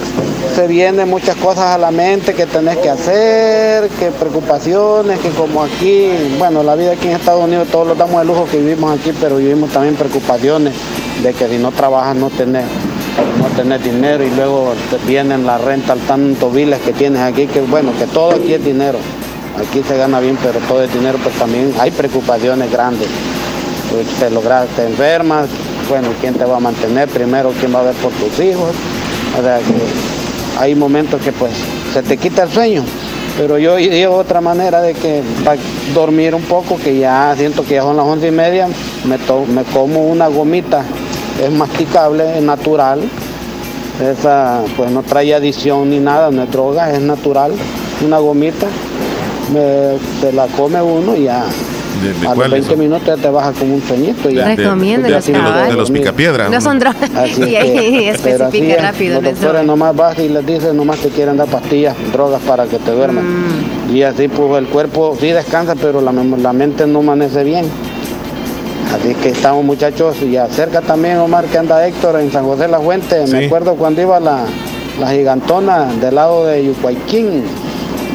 se vienen muchas cosas a la mente que tenés que hacer, que preocupaciones, que como aquí, bueno, la vida aquí en Estados Unidos todos los damos el lujo que vivimos aquí, pero vivimos también preocupaciones de que si no trabajas no tenés, no tenés dinero y luego te vienen la renta, tantos biles que tienes aquí, que bueno, que todo aquí es dinero. Aquí se gana bien, pero todo es dinero, pues también hay preocupaciones grandes. Pues, te logras, te enfermas, bueno, ¿quién te va a mantener? Primero, ¿quién va a ver por tus hijos? O sea, que hay momentos que pues se te quita el sueño, pero yo digo otra manera de que para dormir un poco, que ya siento que ya son las once y media, me, to- me como una gomita, es masticable, es natural, esa pues no trae adición ni nada, no es droga, es natural, una gomita, se la come uno y ya ¿De, de a los cuáles 20 son? minutos ya te baja como un sueñito. y. De- de- Recomiéndalas, de- de los- cabal. de los picapiedra. No son drogas. Así Y es ahí especifica es, rápido. Los doctores nomás vas y les dicen, nomás te quieren dar pastillas, drogas para que te duerman. Mm. Y así pues el cuerpo sí descansa, pero la, mente no amanece bien. Así que estamos muchachos y acerca también Omar que anda Héctor en San José La Fuente. Me acuerdo cuando iba la, la gigantona del lado de Yucuayquín.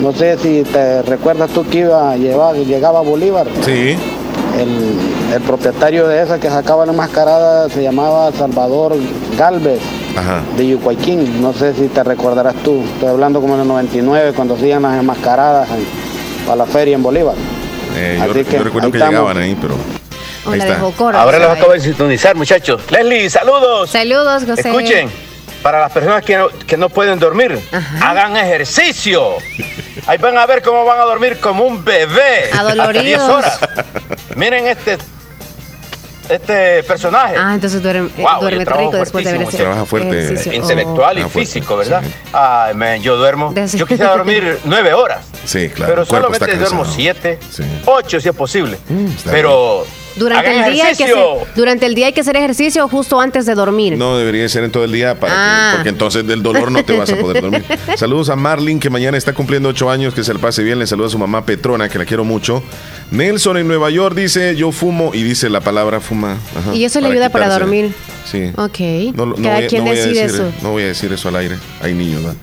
No sé si te recuerdas tú que iba a llevar, llegaba a Bolívar. Sí. El, el propietario de esa que sacaba la mascarada se llamaba Salvador Galvez Ajá. de Yucuayquín. No sé si te recordarás tú. Estoy hablando como en el 99 cuando hacían las enmascaradas en- a la feria en Bolívar. Eh, yo, Así que yo recuerdo que estamos. llegaban ahí, pero... Ahí está. Ahora los acabo de sintonizar, muchachos. Leslie, saludos. Saludos, José. Escuchen, para las personas que no, que no pueden dormir, hagan ejercicio. Ahí van a ver cómo van a dormir como un bebé. Hasta 10 Adoloridos. horas. Miren este, este personaje. Ah, entonces duerme, eh, Wow, duerme yo trabajo rico después de fuertísimo, hecho Trabaja fuerte. ejercicio. Intelectual y Ah, fuerte, físico, ¿verdad? Ay, man, yo duermo. Yo quisiera dormir nueve horas. Sí, claro. pero solamente duermo siete, ocho si es posible. está pero Durante hagan el, día hay que hacer, durante el día hay que hacer ejercicio justo antes de dormir. No debería ser en todo el día para que- Ah. porque entonces del dolor no te vas a poder dormir. Saludos a Marlin que mañana está cumpliendo ocho años, que se le pase bien. Le saluda a su mamá Petrona, que la quiero mucho. Nelson en Nueva York dice yo fumo y dice la palabra fuma. Ajá, Y eso le ayuda para dormir. Sí. Ok. No, no Cada voy, a- quien no voy a decide decir, eso. no voy a decir eso al aire. Hay niños, ¿verdad?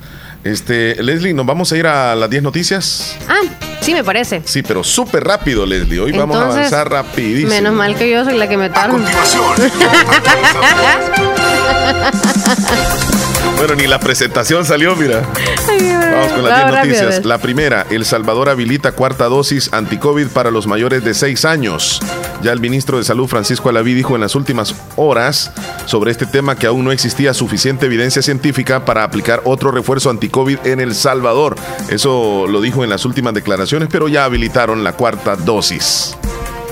Este, Leslie, ¿nos vamos a ir a las 10 noticias? Ah, sí me parece. Sí, pero súper rápido, Leslie. Hoy vamos a avanzar rapidísimo. Menos mal que yo soy la que me tardo. Bueno, ni la presentación salió, mira. Vamos con las 10 Vamos rápido, noticias. ves. La primera, El Salvador habilita cuarta dosis anti-COVID para los mayores de 6 años. Ya el ministro de Salud, Francisco Alaví, dijo en las últimas horas sobre este tema que aún no existía suficiente evidencia científica para aplicar otro refuerzo anti-COVID en El Salvador. Eso lo dijo en las últimas declaraciones, pero ya habilitaron la cuarta dosis.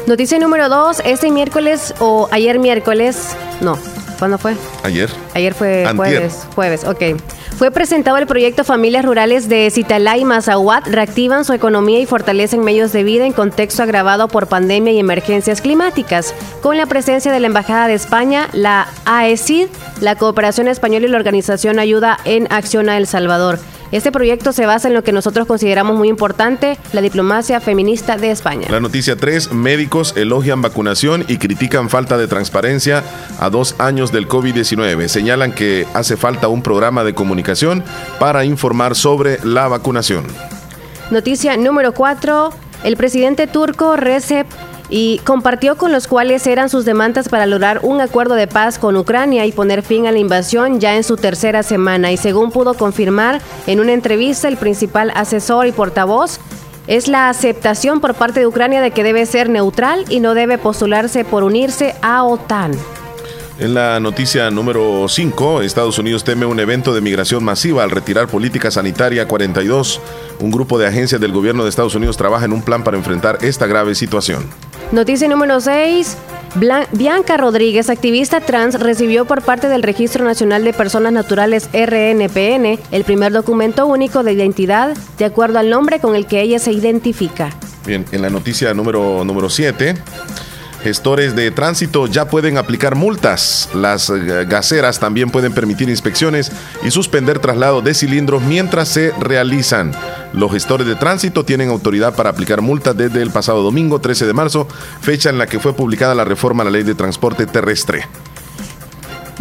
Noticia número dos, este miércoles o ayer miércoles, no, ¿cuándo fue? Ayer. Ayer fue Antier. jueves, jueves, ok. Fue presentado el proyecto Familias Rurales de Citalá y Mazahuat, reactivan su economía y fortalecen medios de vida en contexto agravado por pandemia y emergencias climáticas, con la presencia de la Embajada de España, la AECID, la Cooperación Española y la Organización Ayuda en Acción a El Salvador. Este proyecto se basa en lo que nosotros consideramos muy importante, la diplomacia feminista de España. La noticia 3, médicos elogian vacunación y critican falta de transparencia a dos años del COVID-19. Señalan que hace falta un programa de comunicación para informar sobre la vacunación. Noticia número 4. El presidente turco Recep y compartió con los cuales eran sus demandas para lograr un acuerdo de paz con Ucrania y poner fin a la invasión ya en su tercera semana. Y según pudo confirmar en una entrevista el principal asesor y portavoz es la aceptación por parte de Ucrania de que debe ser neutral y no debe postularse por unirse a OTAN. En la noticia número 5, Estados Unidos teme un evento de migración masiva al retirar política sanitaria 42. Un grupo de agencias del gobierno de Estados Unidos trabaja en un plan para enfrentar esta grave situación. Noticia número 6. Bianca Rodríguez, activista trans, recibió por parte del Registro Nacional de Personas Naturales RNPN el primer documento único de identidad de acuerdo al nombre con el que ella se identifica. Bien, en la noticia número 7. Gestores de tránsito ya pueden aplicar multas. Las eh, gaseras también pueden permitir inspecciones y suspender traslado de cilindros mientras se realizan. Los gestores de tránsito tienen autoridad para aplicar multas desde el pasado domingo 13 de marzo, fecha en la que fue publicada la reforma a la ley de transporte terrestre.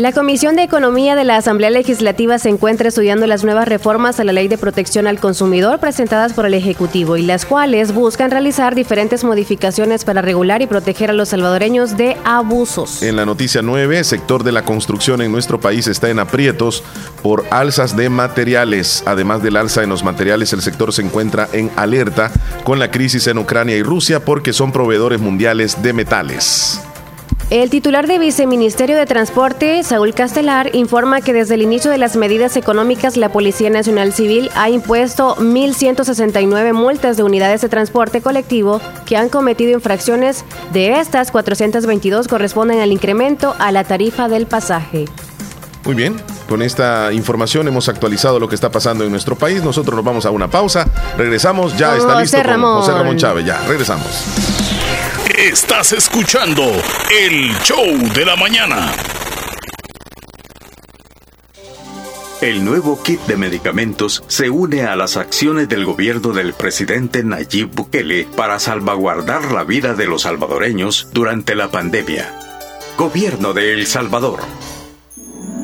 La Comisión de Economía de la Asamblea Legislativa se encuentra estudiando las nuevas reformas a la Ley de Protección al Consumidor presentadas por el Ejecutivo y las cuales buscan realizar diferentes modificaciones para regular y proteger a los salvadoreños de abusos. En la noticia 9, sector de la construcción en nuestro país está en aprietos por alzas de materiales. Además del alza en los materiales, el sector se encuentra en alerta con la crisis en Ucrania y Rusia porque son proveedores mundiales de metales. El titular de Viceministerio de Transporte, Saúl Castelar, informa que desde el inicio de las medidas económicas, la Policía Nacional Civil ha impuesto 1.169 multas de unidades de transporte colectivo que han cometido infracciones. De estas, 422 corresponden al incremento a la tarifa del pasaje. Muy bien, con esta información hemos actualizado lo que está pasando en nuestro país. Nosotros nos vamos a una pausa. Regresamos, ya está listo Ramón. José Ramón Chávez. Ya, regresamos. Estás escuchando el show de la mañana. El nuevo kit de medicamentos se une a las acciones del gobierno del presidente Nayib Bukele para salvaguardar la vida de los salvadoreños durante la pandemia. Gobierno de El Salvador.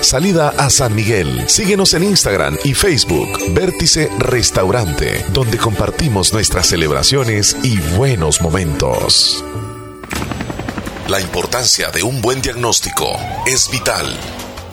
salida a San Miguel. Síguenos en Instagram y Facebook, Vértice Restaurante, donde compartimos nuestras celebraciones y buenos momentos. La importancia de un buen diagnóstico es vital.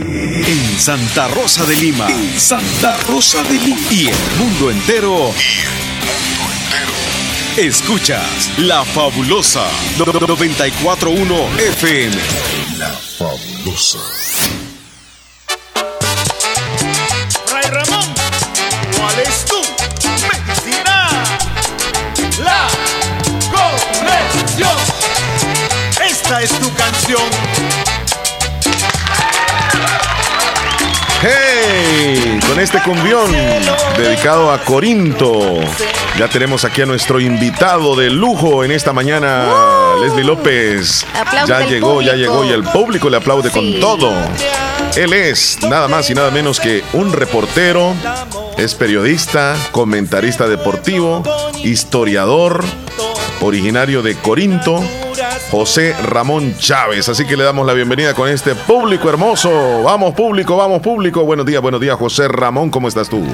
En Santa Rosa de Lima. En Santa Rosa de Lima. Y el mundo entero. Escuchas La Fabulosa 941 FM. La Fabulosa. Ray Ramón, ¿cuál es tu medicina? La corrección. Esta es tu canción. ¡Hey! Con este cumbión dedicado a Corinto. Ya tenemos aquí a nuestro invitado de lujo en esta mañana, Leslie López. Ya llegó, ya llegó y el público le aplaude con todo. Él es nada más y nada menos que un reportero, es periodista, comentarista deportivo, historiador, originario de Corinto, José Ramón Chávez. Así que le damos la bienvenida con este público hermoso. Vamos público, vamos público. Buenos días, buenos días, José Ramón. ¿Cómo estás tú?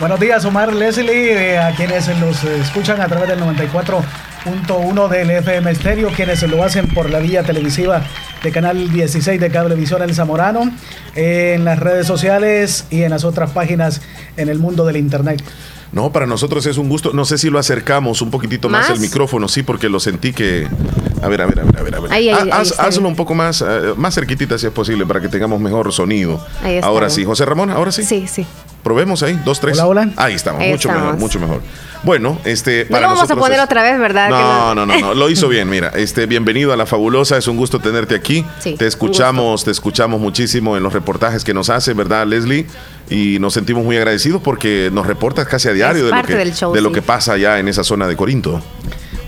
Buenos días, Omar Leslie, eh, a quienes los escuchan a través del 94.1 del FM Estéreo, quienes lo hacen por la vía televisiva de Canal 16 de Cablevisión El Zamorano, eh, en las redes sociales y en las otras páginas en el mundo del Internet. No, para nosotros es un gusto. No sé si lo acercamos un poquitito más, ¿Más? el micrófono, sí, porque lo sentí que. A ver, a ver, a ver, a ver. A ver. Ahí, ahí, Ha- ahí haz- está hazlo un poco más, eh, más cerquitita si es posible, para que tengamos mejor sonido. Ahí está ahora bien. sí, José Ramón, ahora sí. Sí, sí. Probemos ahí, dos, tres. Hola, hola. Ahí estamos, Ahí mucho mejor, mucho mejor. Bueno, este. No para lo vamos a poner es- otra vez, ¿verdad? No, no, no, no, lo hizo bien, mira. Este, bienvenido a La Fabulosa, es un gusto tenerte aquí. Sí, te escuchamos, te escuchamos muchísimo en los reportajes que nos hace, ¿verdad, Leslie? Y nos sentimos muy agradecidos porque nos reportas casi a diario de lo, que, del show, de lo sí. que pasa allá en esa zona de Corinto.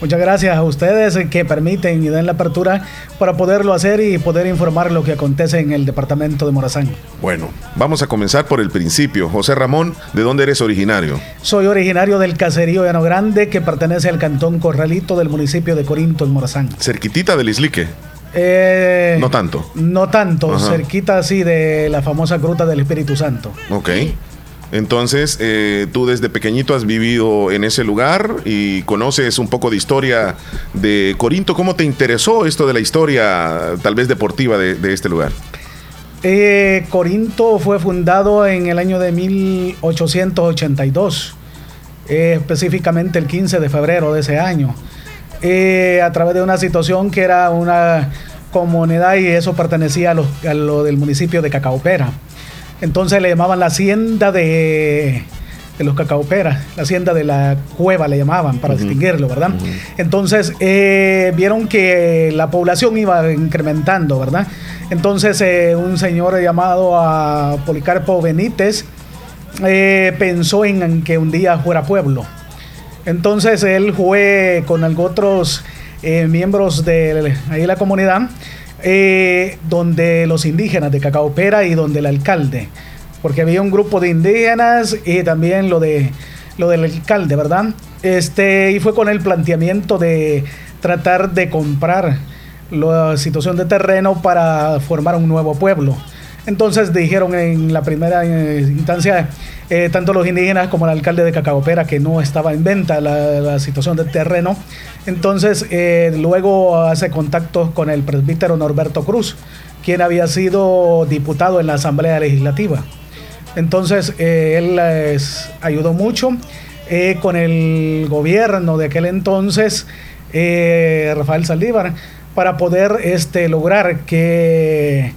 Muchas gracias a ustedes que permiten y den la apertura para poderlo hacer y poder informar lo que acontece en el departamento de Morazán. Bueno, vamos a comenzar por el principio. José Ramón, ¿de dónde eres originario? Soy originario del caserío Llano Grande que pertenece al cantón Corralito del municipio de Corinto, en Morazán. Cerquitita del Islique. Eh, No tanto. No tanto, Ajá. cerquita así de la famosa Gruta del Espíritu Santo. Ok. Entonces, eh, tú desde pequeñito has vivido en ese lugar y conoces un poco de historia de Corinto. ¿Cómo te interesó esto de la historia, tal vez deportiva, de, este lugar? Eh, Corinto fue fundado en el año de 1882, eh, específicamente el 15 de febrero de ese año, eh, a través de una situación que era una comunidad y eso pertenecía a lo del municipio de Cacaopera. Entonces le llamaban la hacienda de, de los Cacaoperas, la hacienda de la cueva le llamaban para distinguirlo, ¿verdad? Entonces eh, vieron que la población iba incrementando, ¿verdad? Entonces eh, un señor llamado a Policarpo Benítez eh, pensó en, en que un día fuera pueblo. Entonces él fue con algo otros miembros de ahí la comunidad, eh, donde los indígenas de Cacaopera y donde el alcalde, porque había un grupo de indígenas y también lo de lo del alcalde, ¿verdad? Este y fue con el planteamiento de tratar de comprar la situación de terreno para formar un nuevo pueblo. Entonces dijeron en la primera eh, instancia, eh, tanto los indígenas como el alcalde de Cacaopera, que no estaba en venta la, situación de terreno. Entonces eh, luego hace contactos con el presbítero Norberto Cruz, quien había sido diputado en la Asamblea Legislativa. Entonces eh, él les ayudó mucho con el gobierno de aquel entonces, Rafael Saldívar, para poder este, lograr que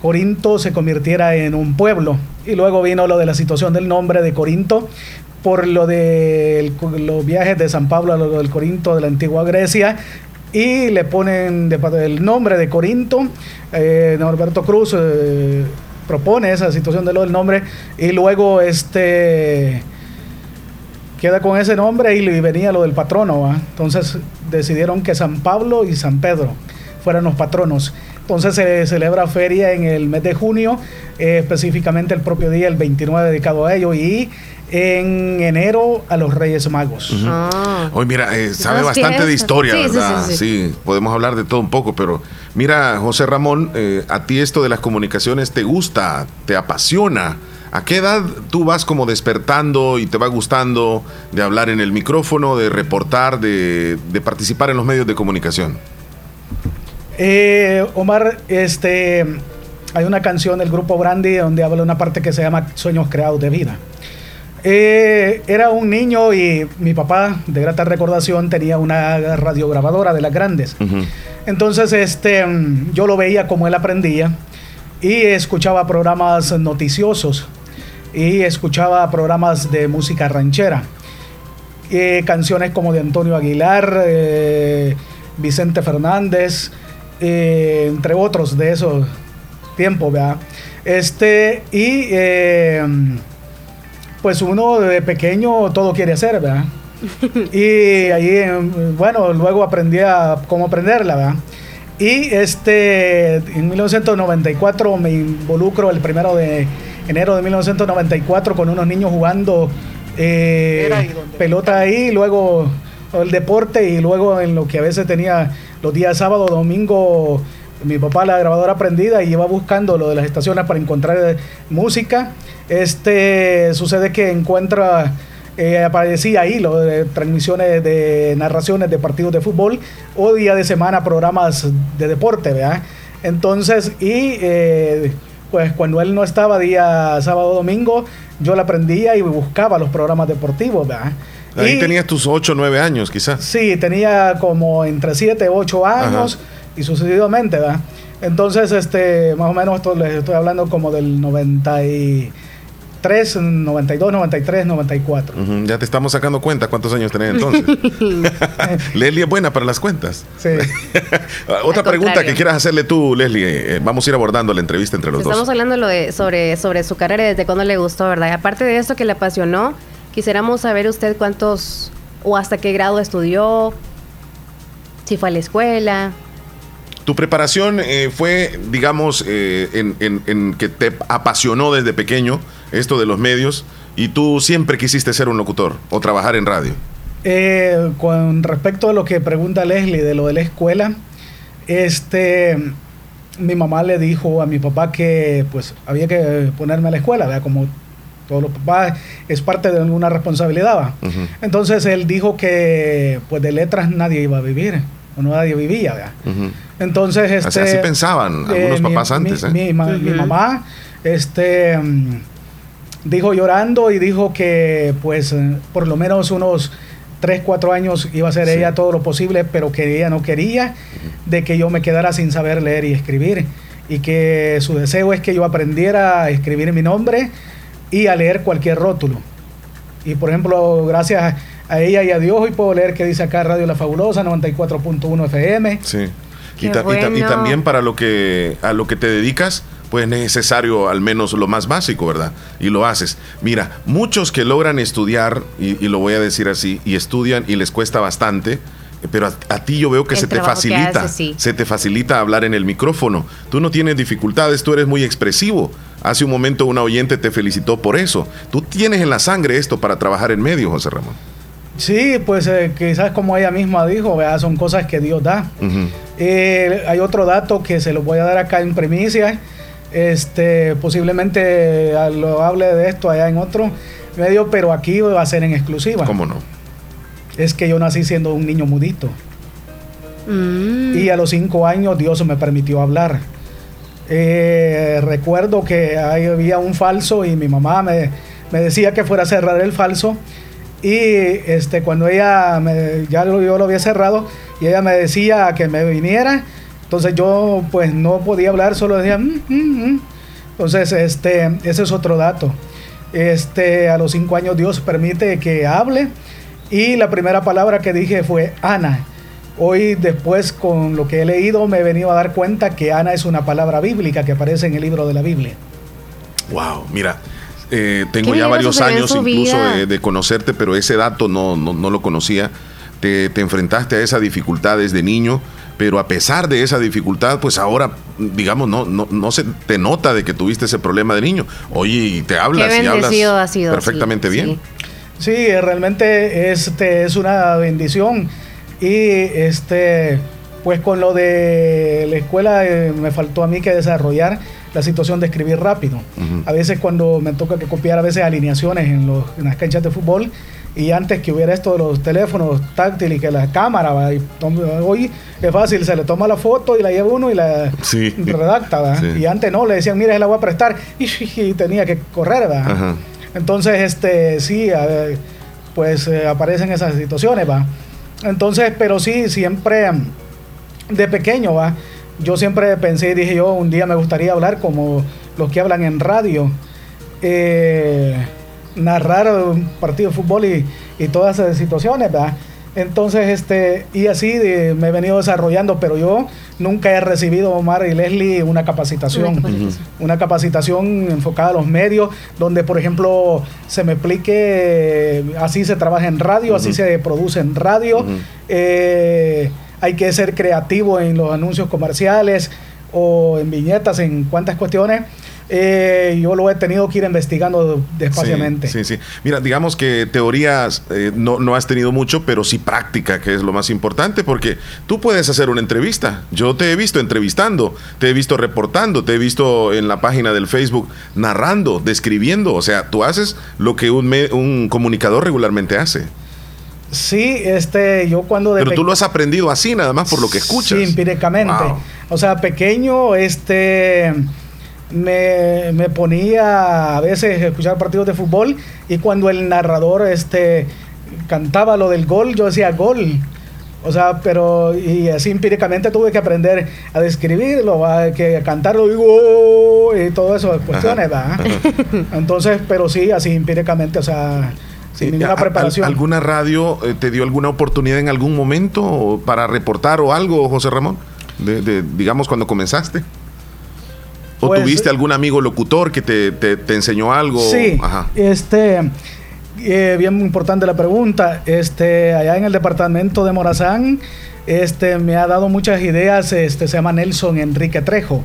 Corinto se convirtiera en un pueblo. Y luego vino lo de la situación del nombre de Corinto por lo de los viajes de San Pablo a lo del Corinto de la antigua Grecia y le ponen el nombre de Corinto. Eh, Norberto Cruz eh, propone esa situación de lo del nombre y luego este queda con ese nombre y venía lo del patrono. Entonces decidieron que San Pablo y San Pedro fueran los patronos. Entonces se celebra feria en el mes de junio, eh, específicamente el propio día, el 29 dedicado a ello, y en enero a los Reyes Magos. Ah. Hoy mira, eh, sabe bastante de historia, ¿verdad? Sí, podemos hablar de todo un poco, pero mira, José Ramón, eh, a ti esto de las comunicaciones te gusta, te apasiona. ¿A qué edad tú vas como despertando y te va gustando de hablar en el micrófono, de reportar, de, participar en los medios de comunicación? Eh, Omar, este, hay una canción del grupo Brandy donde habla una parte que se llama Sueños creados de vida. Eh, era un niño y mi papá, de grata recordación, tenía una radiograbadora de las grandes. Entonces, este, yo lo veía como él aprendía y escuchaba programas noticiosos y escuchaba programas de música ranchera. Eh, canciones como de Antonio Aguilar, eh, Vicente Fernández, entre otros de esos tiempos, ¿verdad? Este, y pues uno de pequeño todo quiere hacer, ¿verdad? y ahí, bueno, luego aprendí a cómo aprenderla, ¿verdad? Y este, en 1994 me involucro el primero de enero de 1994 con unos niños jugando eh, pelota ahí, luego el deporte y luego en lo que a veces tenía los días sábado, domingo, mi papá la grabadora prendida y iba buscando lo de las estaciones para encontrar música este sucede que encuentra, eh, aparecía ahí lo de transmisiones de narraciones de partidos de fútbol o día de semana programas de deporte. Entonces, y eh, pues cuando él no estaba día sábado domingo, yo la aprendía y buscaba los programas deportivos. Ahí tenías tus 8 o 9 años, quizás. Sí, tenía como entre 7 y 8 años y sucesivamente, ¿verdad? Entonces, este, más o menos esto les estoy hablando como del 90 y 3, 92, 93, 94. Ya te estamos sacando cuenta cuántos años tenés entonces. Leslie es buena para las cuentas. Sí. Otra pregunta que quieras hacerle tú, Leslie. Eh, vamos a ir abordando la entrevista entre los dos. Estamos hablando sobre, sobre su carrera y desde cuándo le gustó, ¿verdad? Y aparte de eso que le apasionó, quisiéramos saber usted cuántos o hasta qué grado estudió, si fue a la escuela. Tu preparación eh, fue, digamos, eh, en, en que te apasionó desde pequeño esto de los medios, y tú siempre quisiste ser un locutor o trabajar en radio. Eh, con respecto a lo que pregunta Leslie de lo de la escuela, este, mi mamá le dijo a mi papá que pues había que ponerme a la escuela, como todos los papás es parte de una responsabilidad. Entonces él dijo que pues de letras nadie iba a vivir, o no nadie vivía. Entonces este, así, pensaban algunos eh, papás antes. Mi, ¿eh? mi, mamá, este dijo llorando y dijo que pues eh, por lo menos unos 3, 4 años iba a hacer ella todo lo posible, pero que ella no quería de que yo me quedara sin saber leer y escribir. Y que su deseo es que yo aprendiera a escribir mi nombre y a leer cualquier rótulo. Y por ejemplo, gracias a ella y a Dios, hoy puedo leer que dice acá Radio La Fabulosa, 94.1 FM. Sí. Y, y, también para lo que a lo que te dedicas, pues necesario al menos lo más básico, ¿verdad? Y lo haces. Mira, muchos que logran estudiar, y, lo voy a decir así, y estudian y les cuesta bastante, pero a, ti yo veo que se te facilita, se te facilita hablar en el micrófono. Tú no tienes dificultades, tú eres muy expresivo. Hace un momento una oyente te felicitó por eso. Tú tienes en la sangre esto para trabajar en medio, José Ramón. Sí, pues eh, quizás como ella misma dijo, son cosas que Dios da. Eh, hay otro dato que se lo voy a dar acá en primicia este, posiblemente lo hable de esto allá en otro medio, pero aquí va a ser en exclusiva. ¿Cómo no? Es que yo nací siendo un niño mudito. Mm. Y a los cinco años Dios me permitió hablar. Eh, recuerdo que había un falso y mi mamá me, decía que fuera a cerrar el falso Y este, cuando ella, ya lo, yo lo había cerrado, y ella me decía que me viniera, entonces yo pues no podía hablar, solo decía, "Mm, mm, mm". entonces este, ese es otro dato. Este, a los cinco años Dios permite que hable y la primera palabra que dije fue Ana. Hoy después con lo que he leído me he venido a dar cuenta que Ana es una palabra bíblica que aparece en el libro de la Biblia. Wow, mira, eh, tengo ya varios años incluso de, de conocerte, pero ese dato no, no, no lo conocía. Te, te enfrentaste a esa dificultad desde niño, pero a pesar de esa dificultad, pues ahora, digamos, no, no, no se te nota de que tuviste ese problema de niño. Oye, y te hablas Qué y hablas ha sido, perfectamente sí, bien. Sí, realmente este es una bendición. Y este, pues con lo de la escuela eh, me faltó a mí que desarrollar la situación de escribir rápido. A veces cuando me toca que copiar a veces alineaciones en, los, en las canchas de fútbol y antes que hubiera esto de los teléfonos táctiles y que la cámara, ¿va? Y tom- hoy es fácil, se le toma la foto y la lleva uno y la Sí. redacta. Sí. Y antes no, le decían, mira, se la voy a prestar y, y tenía que correr. Entonces, este, sí, a ver, pues eh, aparecen esas situaciones, va. Entonces, pero sí, siempre de pequeño, va. Yo siempre pensé y dije yo, un día me gustaría hablar como los que hablan en radio. Eh, narrar un partido de fútbol y, y todas esas situaciones, ¿verdad? Entonces, este, y así de- me he venido desarrollando, pero yo nunca he recibido, Omar y Leslie, una capacitación. Una capacitación. Una capacitación enfocada a los medios, donde, por ejemplo, se me explique, eh, así se trabaja en radio, así se produce en radio. Eh, hay que ser creativo en los anuncios comerciales o en viñetas, en cuantas cuestiones. Eh, yo lo he tenido que ir investigando despaciamente. Sí, sí, sí. Mira, digamos que teorías eh, no, no has tenido mucho, pero sí práctica, que es lo más importante, porque tú puedes hacer una entrevista. Yo te he visto entrevistando, te he visto reportando, te he visto en la página del Facebook narrando, describiendo. O sea, tú haces lo que un, me- un comunicador regularmente hace. Sí, este, yo cuando de Pero tú lo has aprendido así, nada más por lo que escuchas. Sí, empíricamente. Wow. O sea, pequeño, este, me, me ponía a veces a escuchar partidos de fútbol y cuando el narrador, este, cantaba lo del gol, yo decía gol. O sea, pero y así empíricamente tuve que aprender a describirlo, a que a cantarlo digo y todo eso, cuestiones, ¿verdad? Entonces, pero sí, así empíricamente, o sea, sin ninguna ¿Al- al- preparación. ¿Alguna radio eh, te dio alguna oportunidad en algún momento para reportar o algo, José Ramón? De, de- digamos, cuando comenzaste. ¿O Pues, tuviste algún amigo locutor que te, te- te enseñó algo? Sí, Ajá. este, eh, bien importante la pregunta. Este, allá en el departamento de Morazán, este, me ha dado muchas ideas. Este, se llama Nelson Enrique Trejo.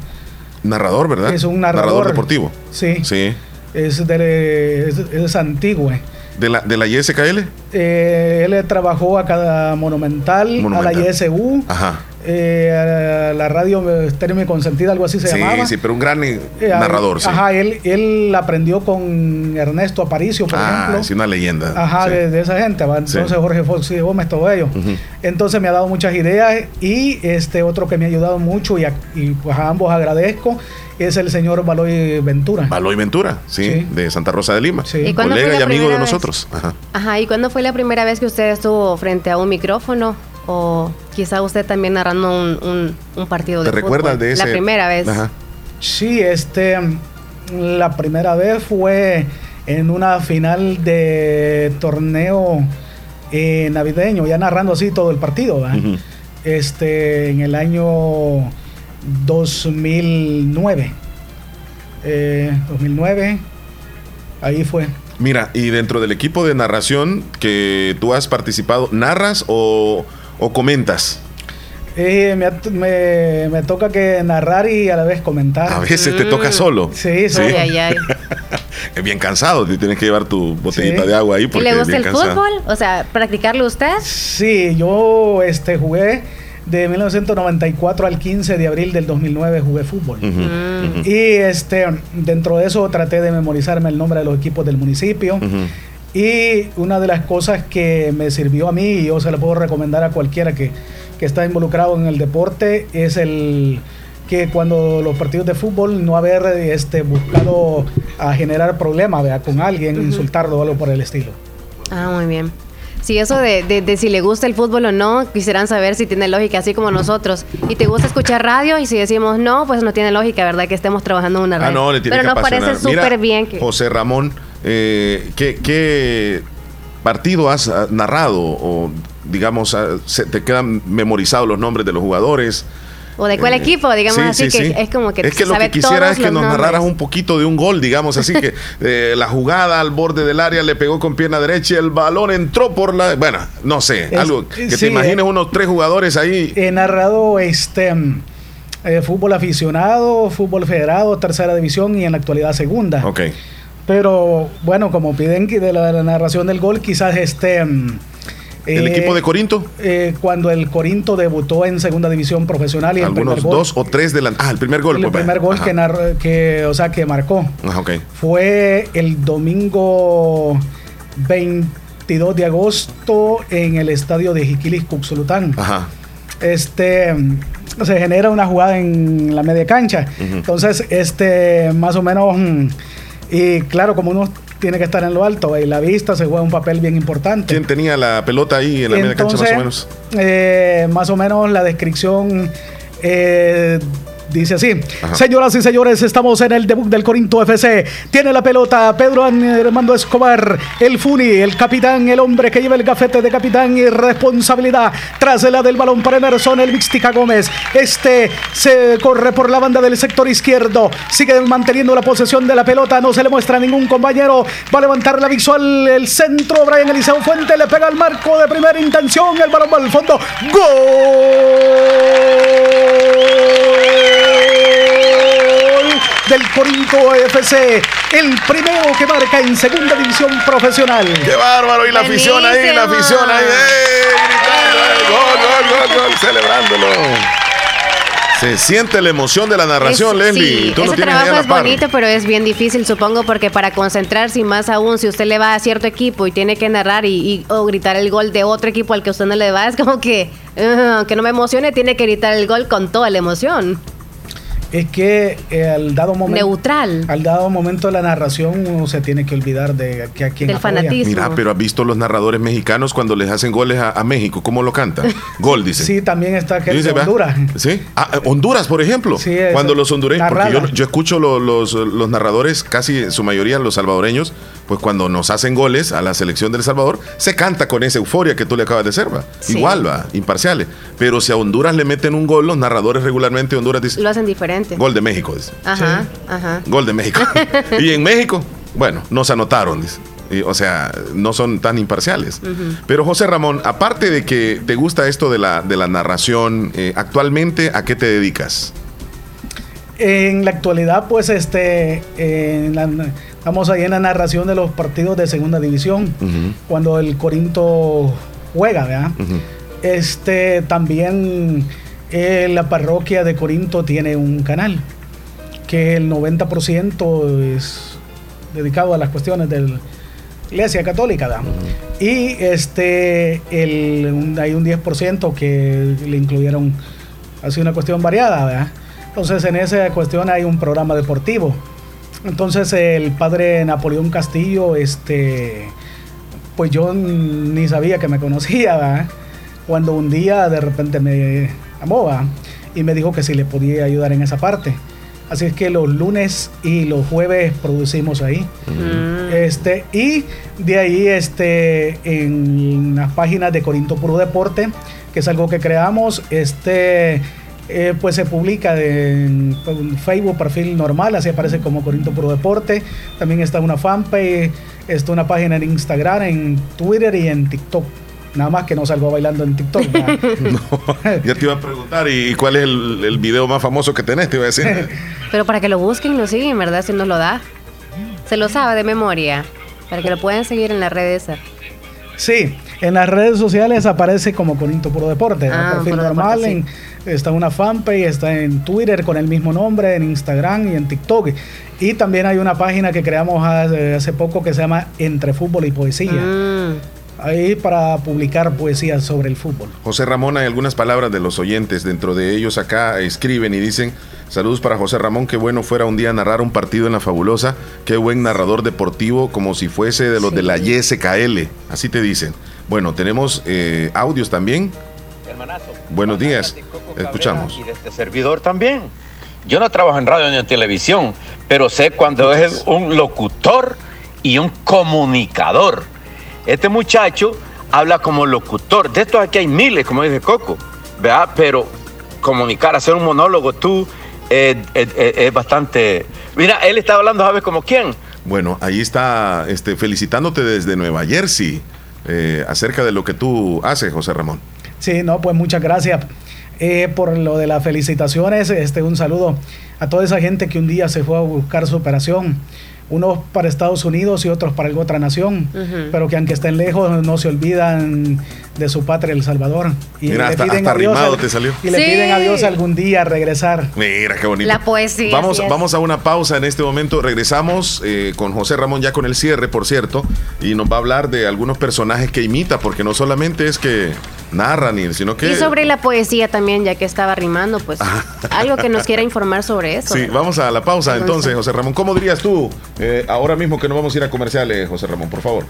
Narrador, ¿verdad? Es un narrador. deportivo. Sí, Sí. es de, es, es antiguo. eh. ¿De la, de la ISKL? Eh, él trabajó a cada Monumental, Monumental. a la ISU, Ajá. Eh, a la radio Estéreo Mi Consentida, algo así se sí, llamaba. sí, pero un gran eh, Eh, narrador, sí. Ajá, él, él aprendió con Ernesto Aparicio, por ah, ejemplo. sí, una leyenda. Ajá, Sí. de, de esa gente, ¿va? entonces Sí. Jorge Fox y Gómez, todo ello. Ujú. Entonces me ha dado muchas ideas y este otro que me ha ayudado mucho y, a, y, pues a ambos agradezco es el señor Baloy Ventura. Baloy Ventura, sí, Sí. de Santa Rosa de Lima. Sí. ¿Y cuándo fue Colega y amigo de vez? nosotros. Ajá. Ajá, ¿y cuándo fue la primera vez que usted estuvo frente a un micrófono? O quizá usted también narrando un, un- un partido de ¿Te fútbol. recuerdas de ese? La primera vez. Ajá. Sí, este la primera vez fue en una final de torneo eh, navideño, ya narrando así todo el partido. Ujú. este en el año 2009. Eh, 2009, ahí fue. Mira, y dentro del equipo de narración que tú has participado, ¿narras o, o comentas? Eh, me, me- me toca que narrar y a la vez comentar. A veces te toca solo. Sí, sí. Ay, ay, ay. Es bien cansado, tienes que llevar tu botellita Sí. de agua ahí ¿Y porque le es gusta el cansado. fútbol? O sea, ¿practicarlo usted? Sí, yo este, jugué de 1994 al 15 de abril del 2009 jugué fútbol. Ujú, ujú, Y este, dentro de eso traté de memorizarme el nombre de los equipos del municipio. ujú. Y una de las cosas que me sirvió a mí, y yo se lo puedo recomendar a cualquiera que, que está involucrado en el deporte, es el que cuando los partidos de fútbol no haber este, buscado a generar problemas ¿verdad? con alguien, insultarlo o algo por el estilo. Ah, muy bien. Sí, eso de, de, de, si le gusta el fútbol o no, quisieran saber si tiene lógica, así como nosotros. Y te gusta escuchar radio, y si decimos no, pues no tiene lógica, ¿verdad? Que estemos trabajando en una radio. Ah, no, le tiene Pero que nos parece súper bien que. José Ramón, eh, ¿qué, qué partido has ah, narrado? O, digamos, ah, se te quedan memorizados los nombres de los jugadores. O de cuál Eh, equipo, digamos sí, así, sí, que sí. es como que Es que lo que quisiera es que nos nombres. narraras un poquito de un gol, digamos, así que eh, la jugada al borde del área le pegó con pierna derecha y el balón entró por la... Bueno, no sé, Es- algo que sí, te imagines eh. unos tres jugadores ahí. He narrado este mm, eh, fútbol aficionado, fútbol federado, tercera división y en la actualidad segunda. Ok. Pero bueno, como piden que de la, de la narración del gol, quizás este... mm, ¿El eh, equipo de Corinto? eh, cuando el Corinto debutó en segunda división profesional y el Algunos primer gol, dos o tres de la... Ah, el primer gol. el pues, primer gol que, narró- que, o sea, que marcó Ajá, ok. fue el domingo 22 de agosto en el estadio de Jiquilis Cuxulután. Ajá. Este mm, se genera una jugada en la media cancha. Entonces, este más o menos mm, y claro, como uno tiene que estar en lo alto y la vista se juega un papel bien importante. ¿Quién tenía la pelota ahí en la media cancha más o menos? eh, más o menos la descripción eh, dice así. Ajá. Señoras y señores, estamos en el debut del Corinto FC. Tiene la pelota Pedro Armando Escobar, el Funi, el capitán, el hombre que lleva el gafete de capitán y responsabilidad. Tras la del balón para Emerson, el Mixtica Gómez. Este se corre por la banda del sector izquierdo. Sigue manteniendo la posesión de la pelota. No se le muestra a ningún compañero. Va a levantar la visual el centro. Brian Eliseo Fuente le pega al marco de primera intención. El balón va al fondo. Gol del Corinto FC. El primero que marca en segunda división profesional. ¡Qué bárbaro! Y la afición ahí, la afición ahí. ¡eh! Gritando, ¡eh! ¡Gol, gol, gol, gol! Celebrándolo. Se siente la emoción de la narración, Es- Leslie. sí, Tú lo ese trabajo es bonito, pero es bien difícil, supongo, porque para concentrarse y más aún, si usted le va a cierto equipo y tiene que narrar y, y- o gritar el gol de otro equipo al que usted no le va, es como que, uh, aunque no me emocione, tiene que gritar el gol con toda la emoción. Es que eh, al dado momento. Neutral. Al dado momento de la narración, uno se tiene que olvidar de que a quién Del apoya. fanatismo. Mira, pero has visto los narradores mexicanos cuando les hacen goles a, a México, ¿cómo lo cantan? Gol, dice. Sí, también está que Dice. Honduras. Sí. Ah, eh, Honduras, por ejemplo. Sí. Cuando los hondureños, porque yo, yo escucho lo- los, los narradores, casi en su mayoría los salvadoreños, pues cuando nos hacen goles a la selección del Salvador, se canta con esa euforia que tú le acabas de hacer, va. Sí. Igual, va, imparciales. Pero si a Honduras le meten un gol, los narradores regularmente de Honduras dicen, Lo hacen diferente. Gol de México, dice. Ajá, ajá. Gol de México. y en México, bueno, nos anotaron, dice. Y, o sea, no son tan imparciales. Pero José Ramón, aparte de que te gusta esto de la, de la narración, eh, actualmente, ¿a qué te dedicas? En la actualidad, pues, este, en la- estamos ahí en la narración de los partidos de segunda división, cuando el Corinto juega, ¿verdad? Este, también eh, la parroquia de Corinto tiene un canal, que el 90% es dedicado a las cuestiones de la iglesia católica. Y este, el, un- hay un 10% que le incluyeron, así una cuestión variada. Entonces en esa cuestión hay un programa deportivo. Entonces el padre Napoleón Castillo, este, pues yo ni sabía que me conocía. Cuando un día de repente me y me dijo que si le podía ayudar en esa parte. Así es que los lunes y los jueves producimos ahí. Este, y de ahí este, en las páginas de Corinto Puro Deporte, que es algo que creamos, este, eh, pues se publica en, en Facebook, perfil normal, así aparece como Corinto Puro Deporte. También está una fanpage, está una página en Instagram, en Twitter y en TikTok. Nada más que no salgo bailando en TikTok. ¿verdad? Ya te iba a preguntar, ¿y cuál es el, el video más famoso que tenés? Te iba a decir. Pero para que lo busquen, lo siguen, ¿verdad? Si nos lo da. Se lo sabe de memoria. Para que lo puedan seguir en las redes. Sí, en las redes sociales aparece como Corinto Puro Deporte. Ah, perfil Puro normal. Deporte, en- está una fanpage, está en Twitter con el mismo nombre, en Instagram y en TikTok. Y también hay una página que creamos hace, hace poco que se llama Entre Fútbol y Poesía. Mm. Ahí para publicar poesía sobre el fútbol. José Ramón, hay algunas palabras de los oyentes. Dentro de ellos acá escriben y dicen, Saludos para José Ramón, qué bueno fuera un día narrar un partido en la fabulosa, qué buen narrador deportivo, como si fuese de los de la YSKL, así te dicen. Bueno, tenemos eh, audios también. Hermanazo. Buenos días, escuchamos. Y de este servidor también. Yo no trabajo en radio ni en televisión, pero sé cuando es un locutor y un comunicador. Este muchacho habla como locutor. De estos aquí hay miles, como dice Coco, ¿verdad? Pero comunicar, hacer un monólogo tú eh, eh, eh, es bastante... Mira, él está hablando, ¿sabes como quién? Bueno, ahí está este, felicitándote desde Nueva Jersey eh, acerca de lo que tú haces, José Ramón. Sí, no, pues muchas gracias eh, por lo de las felicitaciones. Este, un saludo a toda esa gente que un día se fue a buscar su operación. Unos para Estados Unidos y otros para alguna otra nación, pero que aunque estén lejos no se olvidan de su patria, El Salvador. Y Mira, hasta- hasta a Dios rimado al- te salió. Y le Sí. piden a Dios algún día regresar. Mira qué bonito. La poesía, Vamos, vamos a una pausa en este momento. Regresamos eh, con José Ramón ya con el cierre, por cierto, y nos va a hablar de algunos personajes que imita, porque no solamente es que narran, y- sino que... Y sobre la poesía también, ya que estaba rimando, pues algo que nos quiera informar sobre eso. Sí, vamos a la pausa entonces. José Ramón. ¿Cómo dirías tú eh, ahora mismo que no vamos a ir a comerciales, José Ramón, por favor?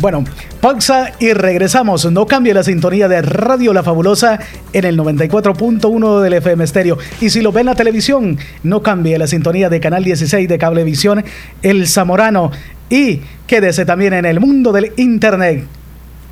Bueno, pausa y regresamos. No cambie la sintonía de Radio La Fabulosa en el 94.1 del FM Estéreo. Y si lo ve en la televisión, no cambie la sintonía de Canal 16 de Cablevisión El Zamorano. Y quédese también en el mundo del Internet.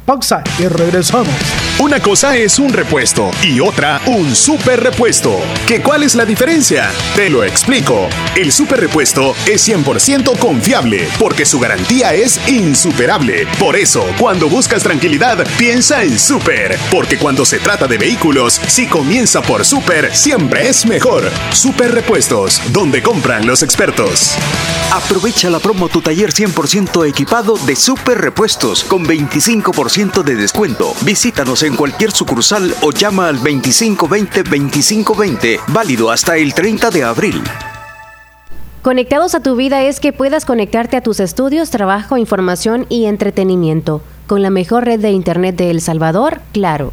Pausa y regresamos. Una cosa es un repuesto y otra un super repuesto. ¿Qué cuál es la diferencia? Te lo explico. El super repuesto es 100% confiable porque su garantía es insuperable. Por eso, cuando buscas tranquilidad, piensa en super. Porque cuando se trata de vehículos, si comienza por super, siempre es mejor. Super repuestos, donde compran los expertos. Aprovecha la promo Tu Taller 100% equipado de Super Repuestos con 25% de descuento. Visítanos en cualquier sucursal o llama al 2520-2520, válido hasta el 30 de abril. Conectados a tu vida es que puedas conectarte a tus estudios, trabajo, información y entretenimiento. Con la mejor red de Internet de El Salvador, claro.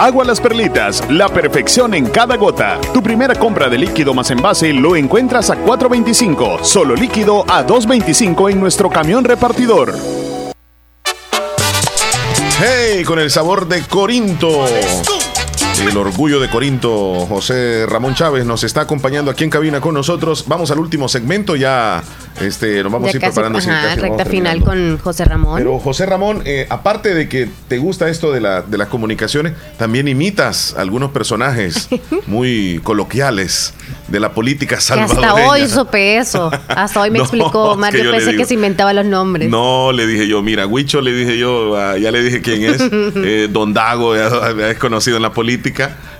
Agua Las Perlitas, la perfección en cada gota. Tu primera compra de líquido más envase lo encuentras a 4.25, solo líquido a 2.25 en nuestro camión repartidor. Hey, con el sabor de Corinto. El orgullo de Corinto, José Ramón Chávez, nos está acompañando aquí en cabina con nosotros. Vamos al último segmento, ya este, nos vamos a ir preparando. Ajá, recta final con José Ramón. Pero José Ramón, eh, aparte de que te gusta esto de, la, de las comunicaciones, también imitas algunos personajes muy coloquiales de la política salvadoreña. hasta hoy supe eso. Hasta hoy me explicó Mario. Yo pensé que se inventaba los nombres. No, le dije yo, mira, Huicho le dije yo, ah, ya le dije quién es. eh, Don Dago, ya es conocido en la política.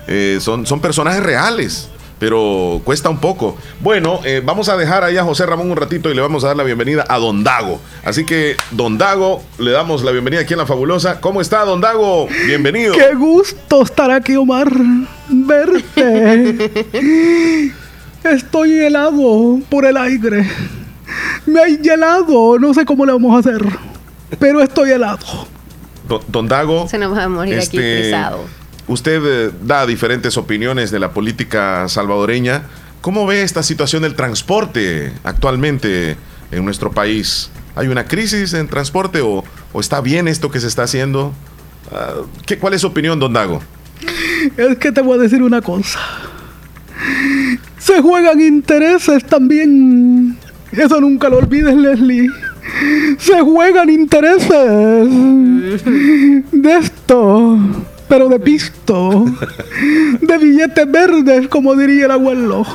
Eh, son, son personajes reales pero cuesta un poco. Bueno, eh, vamos a dejar ahí a José Ramón un ratito y le vamos a dar la bienvenida a Don Dago. Así que, Don Dago, le damos la bienvenida aquí en La Fabulosa. ¿Cómo está, Don Dago? Bienvenido. Qué gusto estar aquí, Omar. Verte. Estoy helado por el aire. Me hay helado, no sé cómo le vamos a hacer, pero estoy helado. Don, Dago. Se nos va a morir aquí este, Usted eh, da diferentes opiniones de la política salvadoreña. ¿Cómo ve esta situación del transporte actualmente en nuestro país? ¿Hay una crisis en transporte o, está bien esto que se está haciendo? Ah, ¿qué, ¿Cuál es su opinión, don Dago? Es que te voy a decir una cosa. Se juegan intereses también. Eso nunca lo olvides, Leslie. Se juegan intereses de esto pero de pisto, de billetes verdes, como diría el abuelo.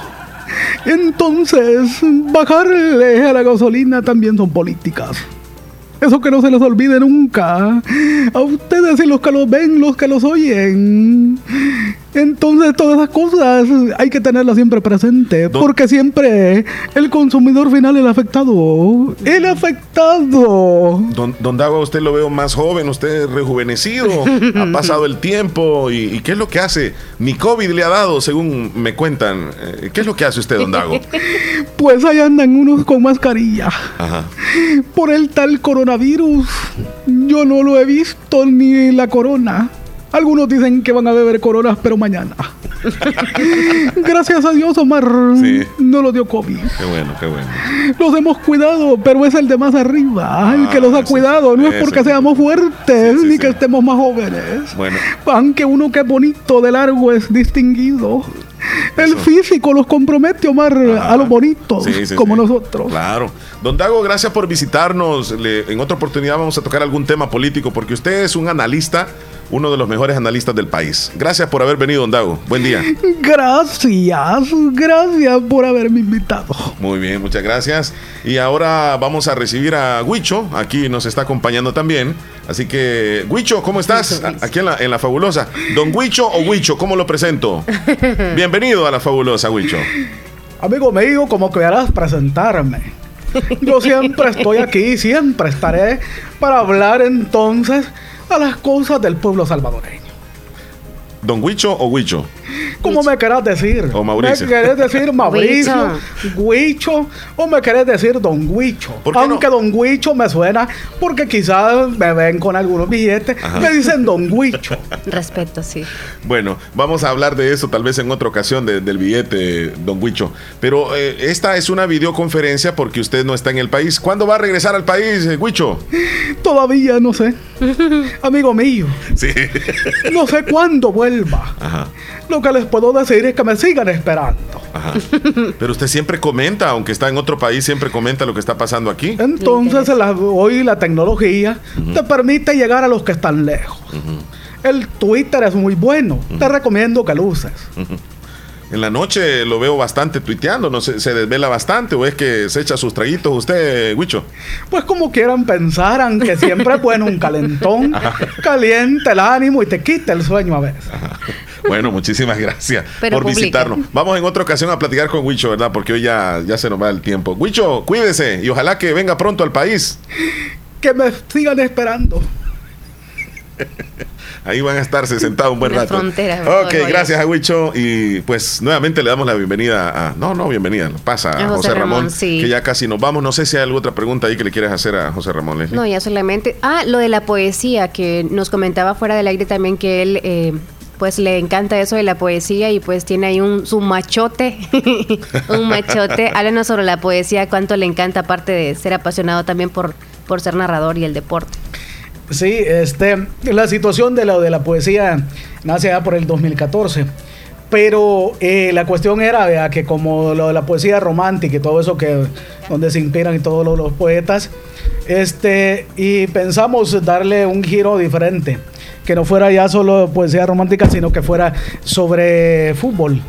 Entonces, bajarle a la gasolina también son políticas. Eso que no se les olvide nunca. A ustedes y los que los ven, los que los oyen. Entonces todas esas cosas hay que tenerlas siempre presentes. Porque siempre el consumidor final es el afectado. El afectado. Don, don Dago, usted lo veo más joven, usted es rejuvenecido. ha pasado el tiempo. Y, qué es lo que hace? Ni COVID le ha dado, según me cuentan. Eh, ¿Qué es lo que hace usted, don Dago? pues ahí andan unos con mascarilla. Ajá. Por el tal coronavirus coronavirus. Yo no lo he visto ni la corona. Algunos dicen que van a beber coronas, pero mañana. Gracias a Dios, Omar. No lo dio COVID. Qué bueno, qué bueno. Los hemos cuidado, pero es el de más arriba el que los ha cuidado. No es porque seamos fuertes ni que estemos más jóvenes. Bueno. Aunque uno que es bonito de largo es distinguido. El físico los compromete, Omar, a los bonitos, como nosotros. Claro. Don Dago, gracias por visitarnos. en otra oportunidad vamos a tocar algún tema político, porque usted es un analista uno de los mejores analistas del país. Gracias por haber venido, Don Dago. Buen día. Gracias, gracias por haberme invitado. Muy bien, muchas gracias. Y ahora vamos a recibir a Huicho, aquí nos está acompañando también. Así que, Huicho, ¿cómo estás? Aquí en la, en la fabulosa. Don Huicho o Huicho, ¿cómo lo presento? Bienvenido a la fabulosa, Huicho. Amigo mío, como quieras presentarme. Yo siempre estoy aquí, siempre estaré para hablar entonces a las cosas del pueblo salvadoreño. ¿Don Huicho o Huicho? ¿Cómo me querás decir? O Mauricio. ¿Me querés decir Mauricio, Huicho o me querés decir Don Huicho? Aunque Don Huicho me suena porque quizás me ven con algunos billetes, me dicen Don Huicho. Respeto, sí. Bueno, vamos a hablar de eso tal vez en otra ocasión del billete, Don Huicho. Pero eh, esta es una videoconferencia porque usted no está en el país. ¿Cuándo va a regresar al país, eh, Huicho? Todavía no sé. Amigo mío. Sí. no sé cuándo vuelva. Ajá. Lo que les puedo decir es que me sigan esperando. Ajá. Pero usted siempre comenta, aunque está en otro país, siempre comenta lo que está pasando aquí. Entonces, la- hoy la tecnología te permite llegar a los que están lejos. El Twitter es muy bueno. Te recomiendo que lo uses. En la noche lo veo bastante tuiteando, no sé, se desvela bastante o es que se echa sus traguitos usted, Huicho. Pues como quieran pensar, aunque siempre bueno un calentón, caliente el ánimo y te quita el sueño a veces. Bueno, muchísimas gracias Pero por publica. visitarnos. Vamos en otra ocasión a platicar con Huicho, ¿verdad? Porque hoy ya, ya se nos va el tiempo. Huicho, cuídese y ojalá que venga pronto al país. Que me sigan esperando. Ahí van a estarse sentados un buen rato. frontera, ok, gracias a Huicho. Y pues nuevamente le damos la bienvenida a. No, no, bienvenida. Pasa a A José, José Ramón, Ramón, sí. que ya casi nos vamos. No sé si hay alguna otra pregunta ahí que le quieres hacer a José Ramón. Leslie. No, ya solamente. Ah, lo de la poesía, que nos comentaba fuera del aire también que él, eh, pues le encanta eso de la poesía y pues tiene ahí un su machote, un machote. Háblanos sobre la poesía, cuánto le encanta, aparte de ser apasionado también por, por ser narrador y el deporte. Sí, este, la situación de la, de la poesía nace ya por el 2014. Pero eh, la cuestión era vea, que como lo de la poesía romántica y todo eso que donde se inspiran y todos los, los poetas, este, y pensamos darle un giro diferente, que no fuera ya solo poesía romántica, sino que fuera sobre fútbol.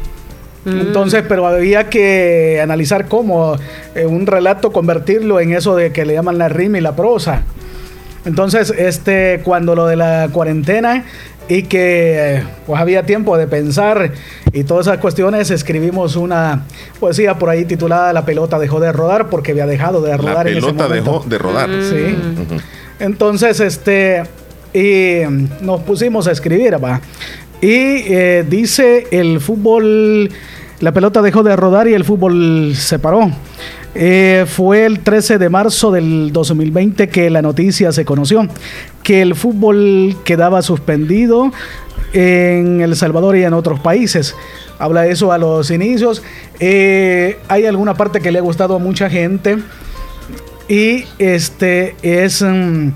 Entonces, pero había que analizar cómo eh, un relato convertirlo en eso de que le llaman la rima y la prosa. Entonces, este, cuando lo de la cuarentena y que pues había tiempo de pensar y todas esas cuestiones, escribimos una poesía por ahí titulada La pelota dejó de rodar porque había dejado de La rodar en ese pelota dejó de rodar. Sí. Entonces, este, y nos pusimos a escribir, va. Y eh, dice el fútbol, la pelota dejó de rodar y el fútbol se paró. Eh, fue el 13 de marzo del 2020 que la noticia se conoció, que el fútbol quedaba suspendido en El Salvador y en otros países. Habla eso a los inicios. Eh, hay alguna parte que le ha gustado a mucha gente. Y este es mm,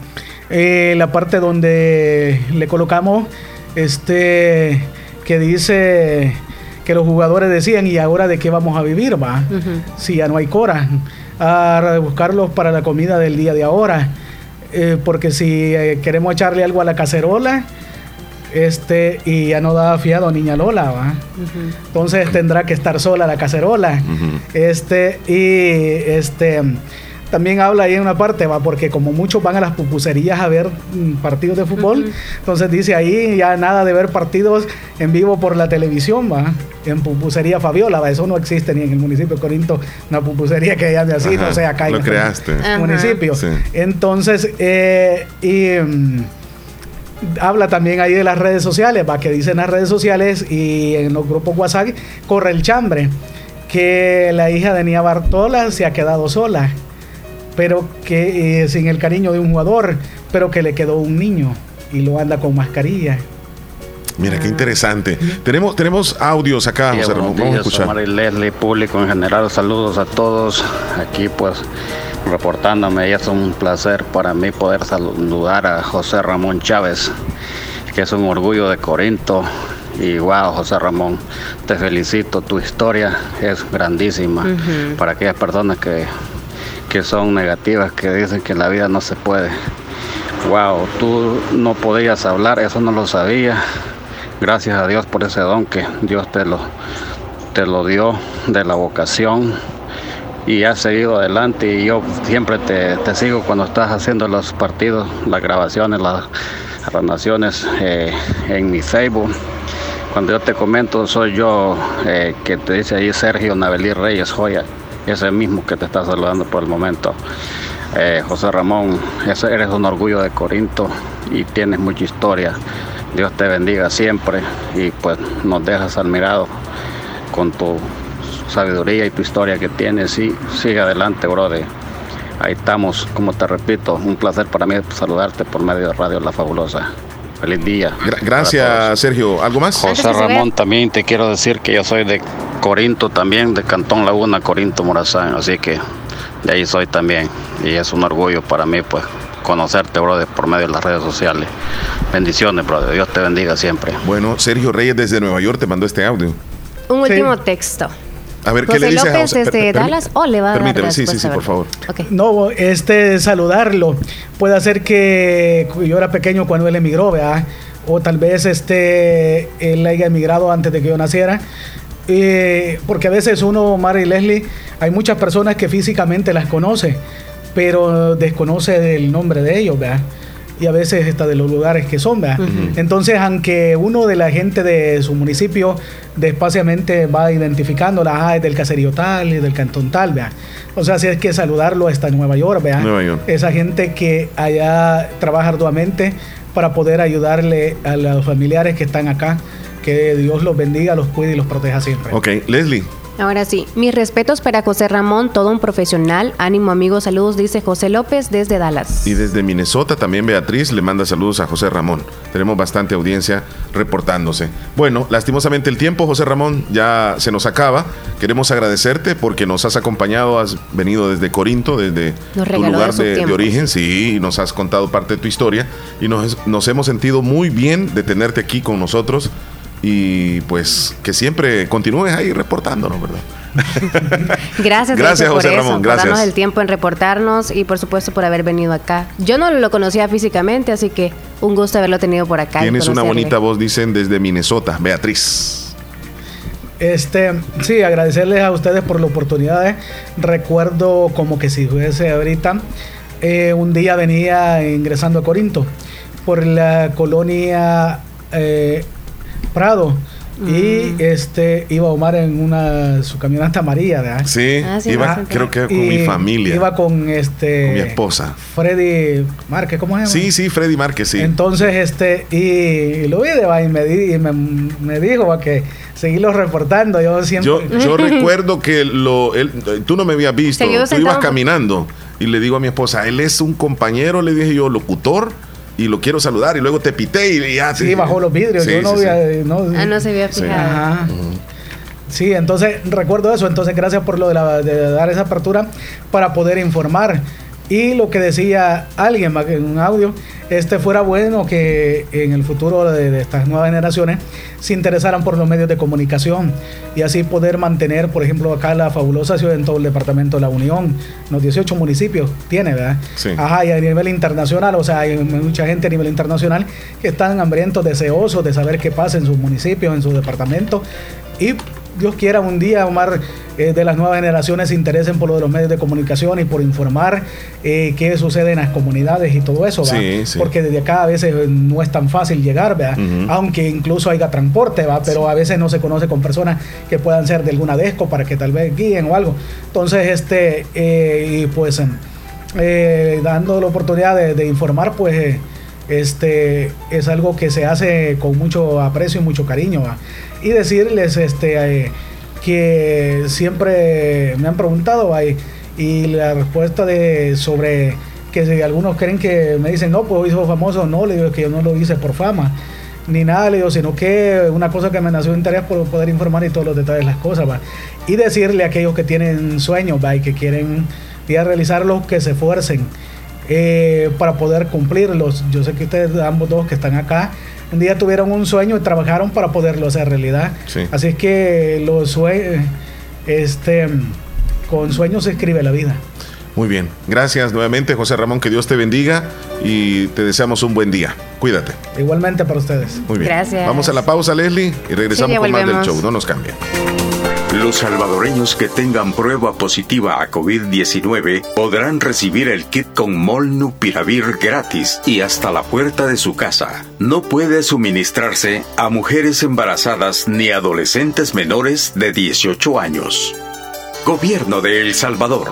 eh, la parte donde le colocamos este que dice que los jugadores decían y ahora de qué vamos a vivir va si ya no hay cora. A buscarlos para la comida del día de ahora. Eh, porque si eh, queremos echarle algo a la cacerola este y ya no da fiado niña Lola va. Entonces tendrá que estar sola la cacerola. Este y este también habla ahí en una parte, va, porque como muchos van a las pupuserías a ver mm, partidos de fútbol, entonces dice ahí ya nada de ver partidos en vivo por la televisión, va, en pupusería Fabiola, va, eso no existe ni en el municipio de Corinto, una pupusería que llame así, Ajá, no sé, acá en el creaste. Municipio. Sí. Entonces, eh, y mm, habla también ahí de las redes sociales, va, que dicen las redes sociales y en los grupos WhatsApp corre el chambre, que la hija de Nia Bartola se ha quedado sola, pero que eh, sin el cariño de un jugador, pero que le quedó un niño y lo anda con mascarilla. Mira, qué interesante. Tenemos, tenemos audios acá, Sí, José Ramón. Vamos a escuchar. Omar y Leslie, público en general, saludos a todos. Aquí pues reportándome, y es un placer para mí poder saludar a José Ramón Chávez, que es un orgullo de Corinto. Y wow, José Ramón, te felicito, tu historia es grandísima para aquellas personas que, que son negativas, que dicen que la vida no se puede. Wow, tú no podías hablar, eso no lo sabía. Gracias a Dios por ese don que Dios te lo, te lo dio de la vocación y has seguido adelante y yo siempre te, te sigo cuando estás haciendo los partidos, las grabaciones, las narraciones eh, en mi Facebook. Cuando yo te comento, soy yo eh, que te dice ahí Sergio Navelí Reyes Joya, ese mismo que te está saludando por el momento. Eh, José Ramón, eres un orgullo de Corinto y tienes mucha historia. Dios te bendiga siempre y pues nos dejas admirados con tu sabiduría y tu historia que tienes y sigue adelante, brother. Ahí estamos, como te repito, un placer para mí saludarte por medio de Radio La Fabulosa. Feliz día. Gracias, Sergio. ¿Algo más? José Ramón, también te quiero decir que yo soy de Corinto también, de Cantón Laguna, Corinto Morazán, así que de ahí soy también. Y es un orgullo para mí, pues, conocerte, brother, por medio de las redes sociales. Bendiciones, brother. Dios te bendiga siempre. Bueno, Sergio Reyes desde Nueva York te mandó este audio. Un último texto. A ver, ¿qué José le dices a López José? desde Per- per- Dallas. Oh, le va a dar Permíteme, sí, sí, respuesta, sí, por favor. No, este saludarlo puede hacer que yo era pequeño cuando él emigró, ¿verdad? O tal vez este él haya emigrado antes de que yo naciera. Eh, porque a veces uno, Mara y Leslie, hay muchas personas que físicamente las conoce, pero desconoce el nombre de ellos, ¿verdad? Y a veces está de los lugares que son, ¿verdad? Entonces, aunque uno de la gente de su municipio despaciamente va identificando la ah, es del caserío tal y del cantón tal, ¿verdad? O sea, si es que saludarlo hasta Nueva York, ¿verdad? Nueva York. Esa gente que allá trabaja arduamente para poder ayudarle a los familiares que están acá. Que Dios los bendiga, los cuide y los proteja siempre. Ok, Leslie. Ahora sí, mis respetos para José Ramón, todo un profesional. Ánimo, amigos, saludos, dice José López desde Dallas. Y desde Minnesota también Beatriz le manda saludos a José Ramón. Tenemos bastante audiencia reportándose. Bueno, lastimosamente el tiempo, José Ramón, ya se nos acaba. Queremos agradecerte porque nos has acompañado, has venido desde Corinto, desde tu lugar de origen, sí, y nos has contado parte de tu historia y nos, nos hemos sentido muy bien de tenerte aquí con nosotros y pues que siempre continúes ahí reportándonos, ¿verdad? Gracias, Gracias, por José eso, Ramón, por gracias. darnos el tiempo en reportarnos y por supuesto por haber venido acá. Yo no lo conocía físicamente, así que un gusto haberlo tenido por acá. Tienes una bonita voz, dicen desde Minnesota, Beatriz. Este, sí, agradecerles a ustedes por la oportunidad. eh. Recuerdo como que si fuese ahorita, eh, un día venía ingresando a Corinto por la colonia eh, Prado. Y este iba Omar en una su camioneta amarilla, ¿verdad? Sí, Ah, iba, Ajá. creo que con Y mi familia, Iba con este con mi esposa. Freddy Márquez, ¿cómo se llama? Sí, sí, Freddy Márquez, sí. Entonces, este, y, lo vi de va, y me, di- y me, me dijo va, que seguirlo reportando. Yo siempre. Yo, yo recuerdo que lo, él, tú no me habías visto, Seguido tú ibas caminando y le digo a mi esposa, él es un compañero, le dije yo, locutor, y lo quiero saludar, y luego te pité y ya. Sí, bajó los vidrios. Sí, yo no sí, sí. había. No, Ah, no se había Sí. fijado. Ajá. Sí, entonces recuerdo eso. Entonces, gracias por lo de, la- de dar esa apertura para poder informar. Y lo que decía alguien en un audio, este fuera bueno que en el futuro de, de estas nuevas generaciones se interesaran por los medios de comunicación y así poder mantener, por ejemplo, acá la fabulosa ciudad en todo el departamento de la Unión, los 18 municipios tiene, ¿verdad? Sí. Ajá, y a nivel internacional, o sea, hay mucha gente a nivel internacional que están hambrientos, deseosos de saber qué pasa en sus municipios, en sus departamentos. Y Dios quiera un día, Omar, eh, de las nuevas generaciones se interesen por lo de los medios de comunicación y por informar eh, qué sucede en las comunidades y todo eso. Sí, sí. Porque desde acá a veces eh, no es tan fácil llegar, ¿verdad? Aunque incluso haya transporte, ¿va? Pero a veces no se conoce con personas que puedan ser de alguna desco para que tal vez guíen o algo. Entonces, este, eh, y pues em, dando la oportunidad de, de informar, pues este es algo que se hace con mucho aprecio y mucho cariño. ¿va? Y decirles este eh, que siempre me han preguntado y, la respuesta de sobre que si algunos creen que me dicen no pues hizo famoso no le digo que yo no lo hice por fama ni nada le digo sino que una cosa que me nació de interés por poder informar y todos los detalles de las cosas ¿va? y decirle a aquellos que tienen sueños ¿va? y que quieren ya realizarlos que se esfuercen eh, para poder cumplirlos. Yo sé que ustedes, ambos dos que están acá, un día tuvieron un sueño y trabajaron para poderlo hacer realidad. Sí. Así es que los sue- este, con sueños se escribe la vida. Muy bien, gracias nuevamente José Ramón, que Dios te bendiga y te deseamos un buen día. Cuídate. Igualmente para ustedes. Muy bien. Gracias. Vamos a la pausa, Leslie, y regresamos Sí, con más del show. No nos cambien. Los salvadoreños que tengan prueba positiva a COVID-19 podrán recibir el kit con Molnupiravir gratis y hasta la puerta de su casa. No puede suministrarse a mujeres embarazadas ni adolescentes menores de 18 años. Gobierno de El Salvador.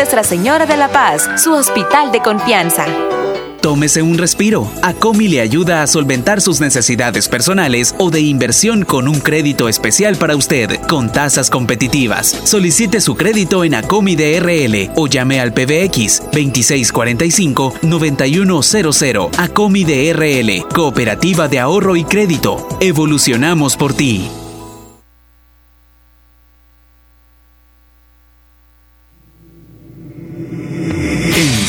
Señora de la Paz, su hospital de confianza. Tómese un respiro. ACOMI le ayuda a solventar sus necesidades personales o de inversión con un crédito especial para usted, con tasas competitivas. Solicite su crédito en ACOMI DRL o llame al PBX 2645-9100. ACOMI DRL, Cooperativa de Ahorro y Crédito. Evolucionamos por ti.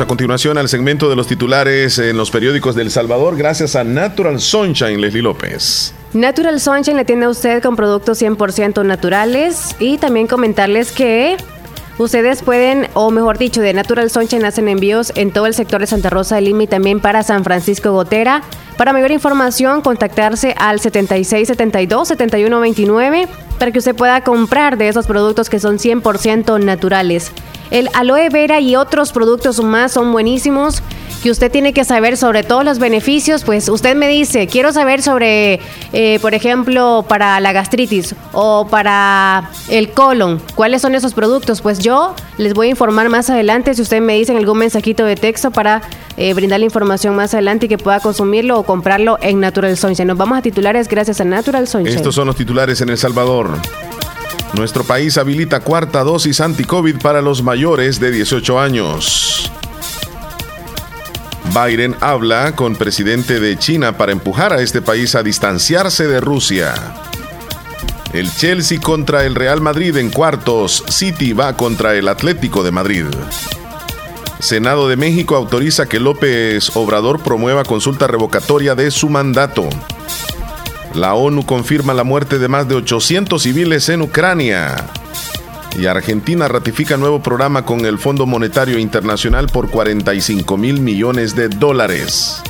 A continuación al segmento de los titulares en los periódicos del Salvador gracias a Natural Sunshine, Leslie López. Natural Sunshine le tiene a usted con productos 100% naturales y también comentarles que Ustedes pueden, o mejor dicho, de Natural Sunshine hacen envíos en todo el sector de Santa Rosa de Lima y también para San Francisco Gotera. Para mayor información, contactarse al 7672-7129 para que usted pueda comprar de esos productos que son 100% naturales. El aloe vera y otros productos más son buenísimos que usted tiene que saber sobre todos los beneficios, pues usted me dice, quiero saber sobre, eh, por ejemplo, para la gastritis o para el colon, cuáles son esos productos. Pues yo les voy a informar más adelante si usted me dice en algún mensajito de texto para eh, brindar la información más adelante y que pueda consumirlo o comprarlo en Natural Sunshine. Nos vamos a titulares gracias a Natural Sunshine. Estos son los titulares en El Salvador. Nuestro país habilita cuarta dosis anti-COVID para los mayores de 18 años. Biden habla con presidente de China para empujar a este país a distanciarse de Rusia. El Chelsea contra el Real Madrid en cuartos. City va contra el Atlético de Madrid. Senado de México autoriza que López Obrador promueva consulta revocatoria de su mandato. La ONU confirma la muerte de más de 800 civiles en Ucrania. Y Argentina ratifica nuevo programa con el Fondo Monetario Internacional por 45 mil millones de dólares.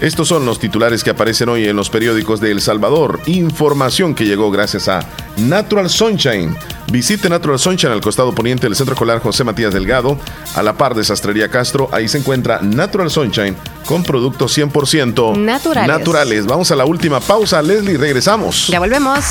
Estos son los titulares que aparecen hoy en los periódicos de El Salvador. Información que llegó gracias a Natural Sunshine. Visite Natural Sunshine al costado poniente del Centro Escolar José Matías Delgado, a la par de Sastrería Castro. Ahí se encuentra Natural Sunshine con productos 100% naturales. naturales. Vamos a la última pausa, Leslie, regresamos. Ya volvemos.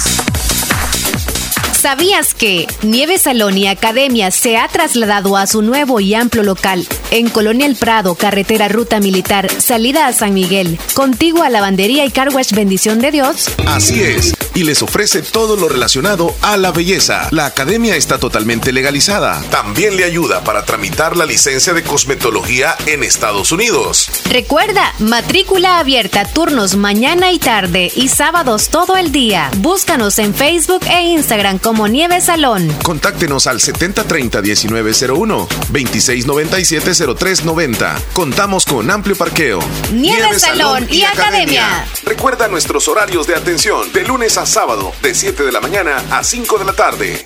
¿Sabías que Nieve Salón y Academia se ha trasladado a su nuevo y amplio local en Colonia El Prado, carretera Ruta Militar, salida a San Miguel, contigo a Lavandería y Carwash Bendición de Dios? Así es, y les ofrece todo lo relacionado a la belleza. La academia está totalmente legalizada. También le ayuda para tramitar la licencia de cosmetología en Estados Unidos. Recuerda, matrícula abierta, turnos mañana y tarde y sábados todo el día. Búscanos en Facebook e Instagram como Nieve Salón. Contáctenos al 7030-1901, 2697-0390. Contamos con amplio parqueo. Nieve, Salón, y, Academia. Recuerda nuestros horarios de atención de lunes a sábado, de 7 de la mañana a 5 de la tarde.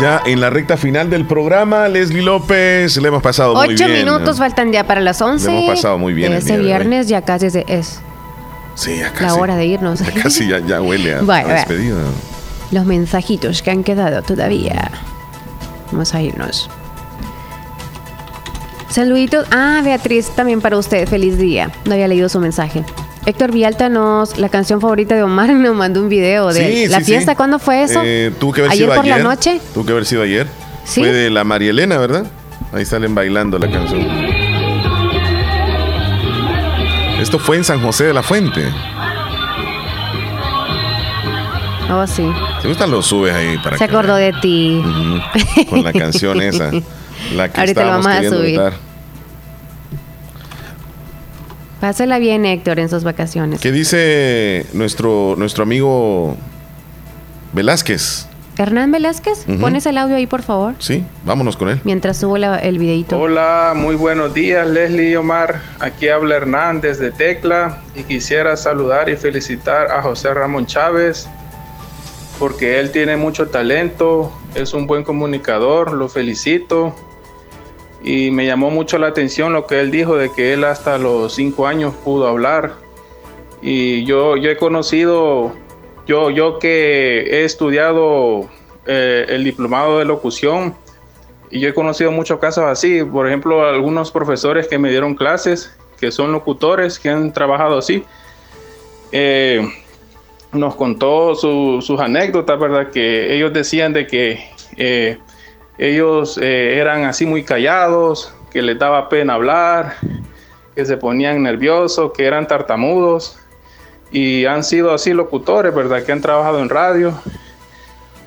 Ya en la recta final del programa, Leslie López, le hemos pasado muy bien. Ocho minutos faltan ya para las once. Le hemos pasado muy bien Este viernes ya casi es, es Sí, ya la casi. hora de irnos. Ya casi ya, ya huele a, Bueno, a despedida. Los mensajitos que han quedado todavía. Vamos a irnos. Saluditos. Ah, Beatriz, también para usted. Feliz día. No había leído su mensaje. Héctor Vialta nos, la canción favorita de Omar, nos mandó un video de Sí, la sí, fiesta. sí. ¿Cuándo fue eso? Eh, tuvo que haber ayer sido por ayer. la noche. Tuvo que haber sido ayer. Sí. Fue de la María Elena, ¿verdad? Ahí salen bailando la canción. Esto fue en San José de la Fuente. Oh, sí. Si gustan lo subes ahí para Se acordó de ti. Con la canción esa. La que Ahorita lo vamos a subir. Pásela bien, Héctor, en sus vacaciones. ¿Qué dice nuestro, nuestro amigo Velázquez? Hernán Velázquez, pones el audio ahí, por favor, Sí, vámonos con él. mientras subo la- el videito. Hola, muy buenos días Leslie y Omar. Aquí habla Hernández de Tecla y quisiera saludar y felicitar a José Ramón Chávez porque él tiene mucho talento, es un buen comunicador, lo felicito y me llamó mucho la atención lo que él dijo de que él hasta los cinco años pudo hablar y yo, yo he conocido, yo, yo que he estudiado eh, el diplomado de locución, y yo he conocido muchos casos así, por ejemplo, algunos profesores que me dieron clases, que son locutores, que han trabajado así, eh, nos contó su- sus anécdotas, ¿verdad? Que ellos decían de que eh, ellos eh, eran así muy callados, que les daba pena hablar, que se ponían nerviosos, que eran tartamudos y han sido así locutores, ¿verdad? Que han trabajado en radio.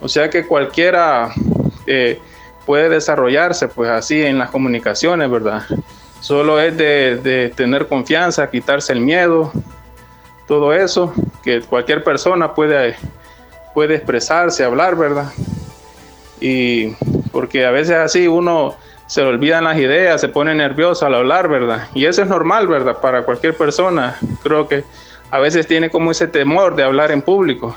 O sea que cualquiera eh, puede desarrollarse pues así en las comunicaciones, ¿verdad? Solo es de, de tener confianza, quitarse el miedo, todo eso, que cualquier persona puede, puede expresarse, hablar, ¿verdad? Y porque a veces así uno se le olvidan las ideas, se pone nervioso al hablar, ¿verdad? Y eso es normal, ¿verdad? Para cualquier persona. Creo que a veces tiene como ese temor de hablar en público.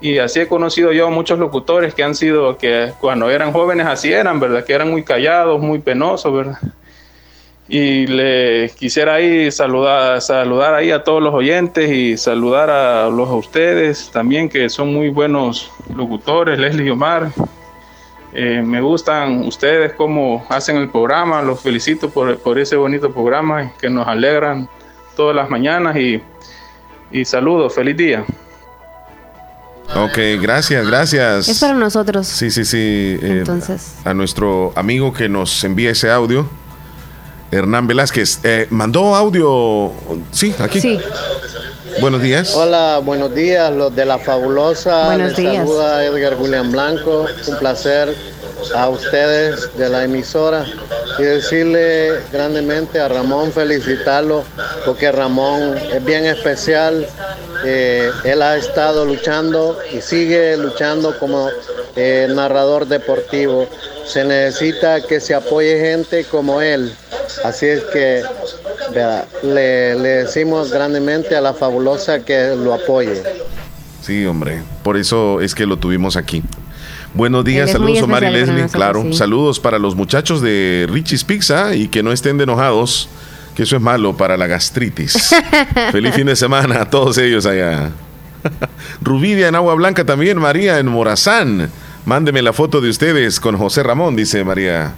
Y así he conocido yo muchos locutores que han sido, que cuando eran jóvenes así eran, ¿verdad? Que eran muy callados, muy penosos, ¿verdad? Y le quisiera ahí saludar, saludar ahí a todos los oyentes y saludar a los a ustedes también que son muy buenos locutores, Leslie y Omar. Eh, me gustan ustedes cómo hacen el programa, los felicito por, por ese bonito programa que nos alegran todas las mañanas y, y saludos, feliz día. Ok, gracias, gracias. Es para nosotros. Sí, sí, sí. eh, Entonces. a nuestro amigo que nos envía ese audio, Hernán Velázquez. Eh, mandó audio. Sí, aquí. Sí. Buenos días. Hola, buenos días, los de la fabulosa. Buenos Les días. saluda Edgar Julián Blanco. Un placer a ustedes de la emisora y decirle grandemente a Ramón felicitarlo porque Ramón es bien especial. Eh, él ha estado luchando y sigue luchando como eh, narrador deportivo. Se necesita que se apoye gente como él. Así es que vea, le, le decimos grandemente a la fabulosa que lo apoye. Sí, hombre. Por eso es que lo tuvimos aquí. Buenos días, saludos Omar y Leslie. nosotros, Claro, sí. saludos para los muchachos de Richie's Pizza y que no estén de enojados, que eso es malo para la gastritis. Feliz fin de semana a todos ellos allá. Rubidia en Agua Blanca también, María en Morazán. Mándeme la foto de ustedes con José Ramón, dice María.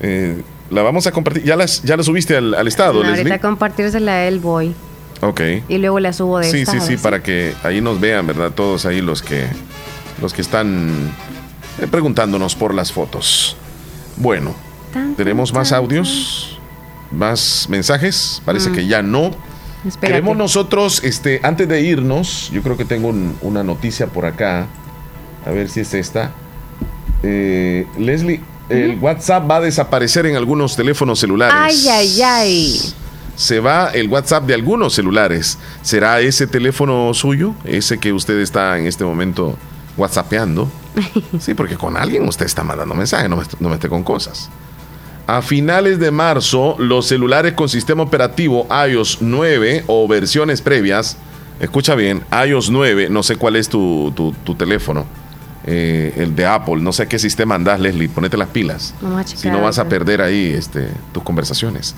Eh, la vamos a compartir. ¿Ya, las, ya la subiste al, al estado, No, Leslie? ahorita compartírsela a él voy. Ok. Y luego la subo de Sí, esta, sí, sí, para que ahí nos vean, ¿verdad? Todos ahí los que los que están eh, preguntándonos por las fotos. Bueno, tenemos más audios, más mensajes. Parece Mm. que ya no. Espérate. Queremos nosotros, este, antes de irnos, yo creo que tengo un- una noticia por acá. A ver si es esta. Eh, Leslie, el WhatsApp va a desaparecer en algunos teléfonos celulares Ay, ay, ay. se va el WhatsApp de algunos celulares. ¿Será ese teléfono suyo? Ese que usted está en este momento WhatsAppeando. Sí, porque con alguien usted está mandando mensajes, no me, no me esté con cosas. A finales de marzo, los celulares con sistema operativo iOS 9 o versiones previas, escucha bien, iOS 9, no sé cuál es tu, tu- tu teléfono, eh, el de Apple, no sé qué sistema andás, Leslie, ponete las pilas. Vamos a Si no vas a perder ahí este, tus conversaciones.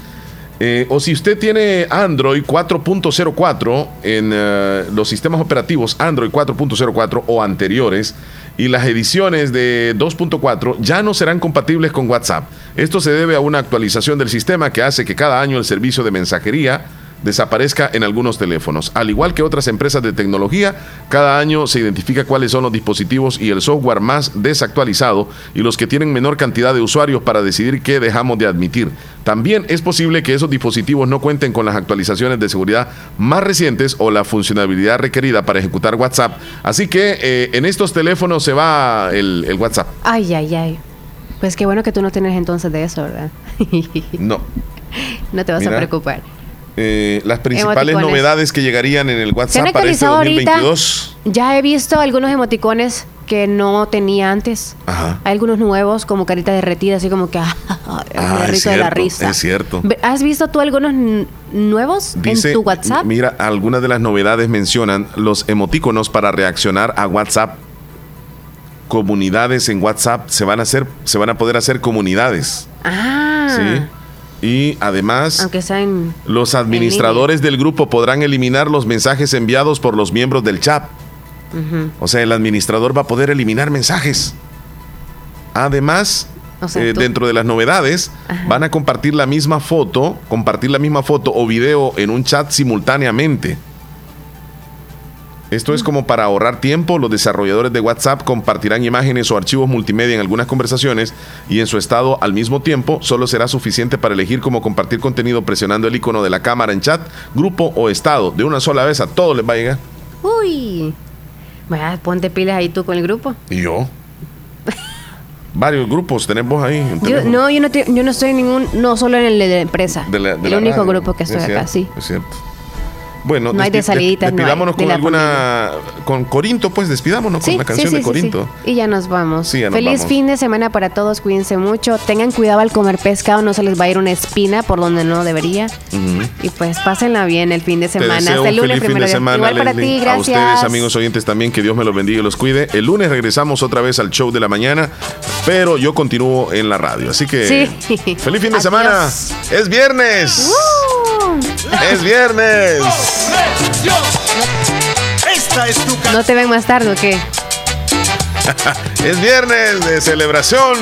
Eh, o si usted tiene Android 4.04 en eh, los sistemas operativos Android 4.04 o anteriores y las ediciones de 2.4 ya no serán compatibles con WhatsApp. Esto se debe a una actualización del sistema que hace que cada año el servicio de mensajería desaparezca en algunos teléfonos. Al igual que otras empresas de tecnología, cada año se identifica cuáles son los dispositivos y el software más desactualizado y los que tienen menor cantidad de usuarios para decidir qué dejamos de admitir. También es posible que esos dispositivos no cuenten con las actualizaciones de seguridad más recientes o la funcionalidad requerida para ejecutar WhatsApp. Así que eh, en estos teléfonos se va el, el WhatsApp. Ay, ay, ay. Pues qué bueno que tú no tienes entonces de eso, ¿verdad? No. no te vas Mira. a preocupar. Eh, las principales Emoticones. novedades que llegarían en el WhatsApp para este actualizado ahorita. 2022. Ya he visto algunos emoticones que no tenía antes. Ajá. Hay algunos nuevos, como carita derretida, así como que ah, Ah, es de la risa. es cierto. ¿Has visto tú algunos nuevos Dice, en tu WhatsApp? Mira, algunas de las novedades mencionan los emoticonos para reaccionar a WhatsApp. Comunidades en WhatsApp se van a hacer, se van a poder hacer comunidades. Ah, ¿sí? Y además, aunque sea en... los administradores del grupo podrán eliminar los mensajes enviados por los miembros del chat. O sea, el administrador va a poder eliminar mensajes. Además, O sea, eh, dentro de las novedades, van a compartir la misma foto, compartir la misma foto o video en un chat simultáneamente. Esto es como para ahorrar tiempo, los desarrolladores de WhatsApp compartirán imágenes o archivos multimedia en algunas conversaciones y en su estado al mismo tiempo solo será suficiente para elegir cómo compartir contenido presionando el icono de la cámara en chat, grupo o estado. De una sola vez a todos les va a llegar. Uy. Vaya, ponte pilas ahí tú con el grupo. ¿Y yo? Varios grupos tenemos ahí. Yo, no, yo no, te- yo no estoy en ningún, no solo en el de la empresa. De la- de el la único radio. grupo que estoy Es acá, cierto, sí. Es cierto. Bueno, No hay de saliditas, no hay, despidámonos de con alguna. Con Corinto, pues despidámonos Sí, con la canción sí, de sí. Corinto. Y ya nos vamos. Sí, ya nos Feliz vamos. fin de semana para todos, cuídense mucho. Tengan cuidado al comer pescado, no se les va a ir una espina por donde no debería. Y pues pásenla bien el fin de semana. Hasta el lunes, feliz fin primero de semana, Igual para ti, A ustedes, amigos oyentes, también, que Dios me los bendiga y los cuide. El lunes regresamos otra vez al show de la mañana, pero yo continúo en la radio. Así que. Sí. ¡Feliz fin de semana! ¡Es viernes! ¡Es viernes! Esta es tu ¿No te ven más tarde o qué? es viernes de celebración.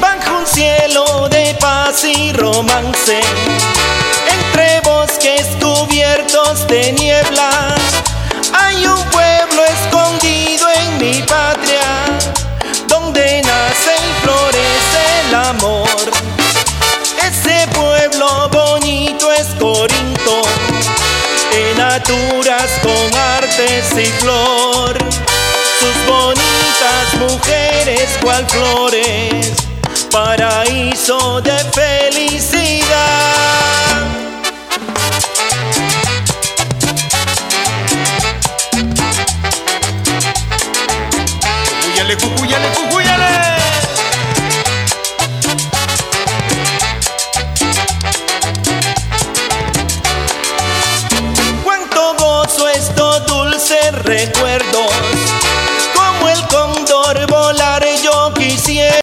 Bajo un cielo de paz y romance, entre bosques cubiertos de niebla, hay un pueblo escondido en mi patria, Corinto, en naturas con artes y flor, sus bonitas mujeres cual flores, paraíso de felicidad. Cuyale, cuyale, recuerdo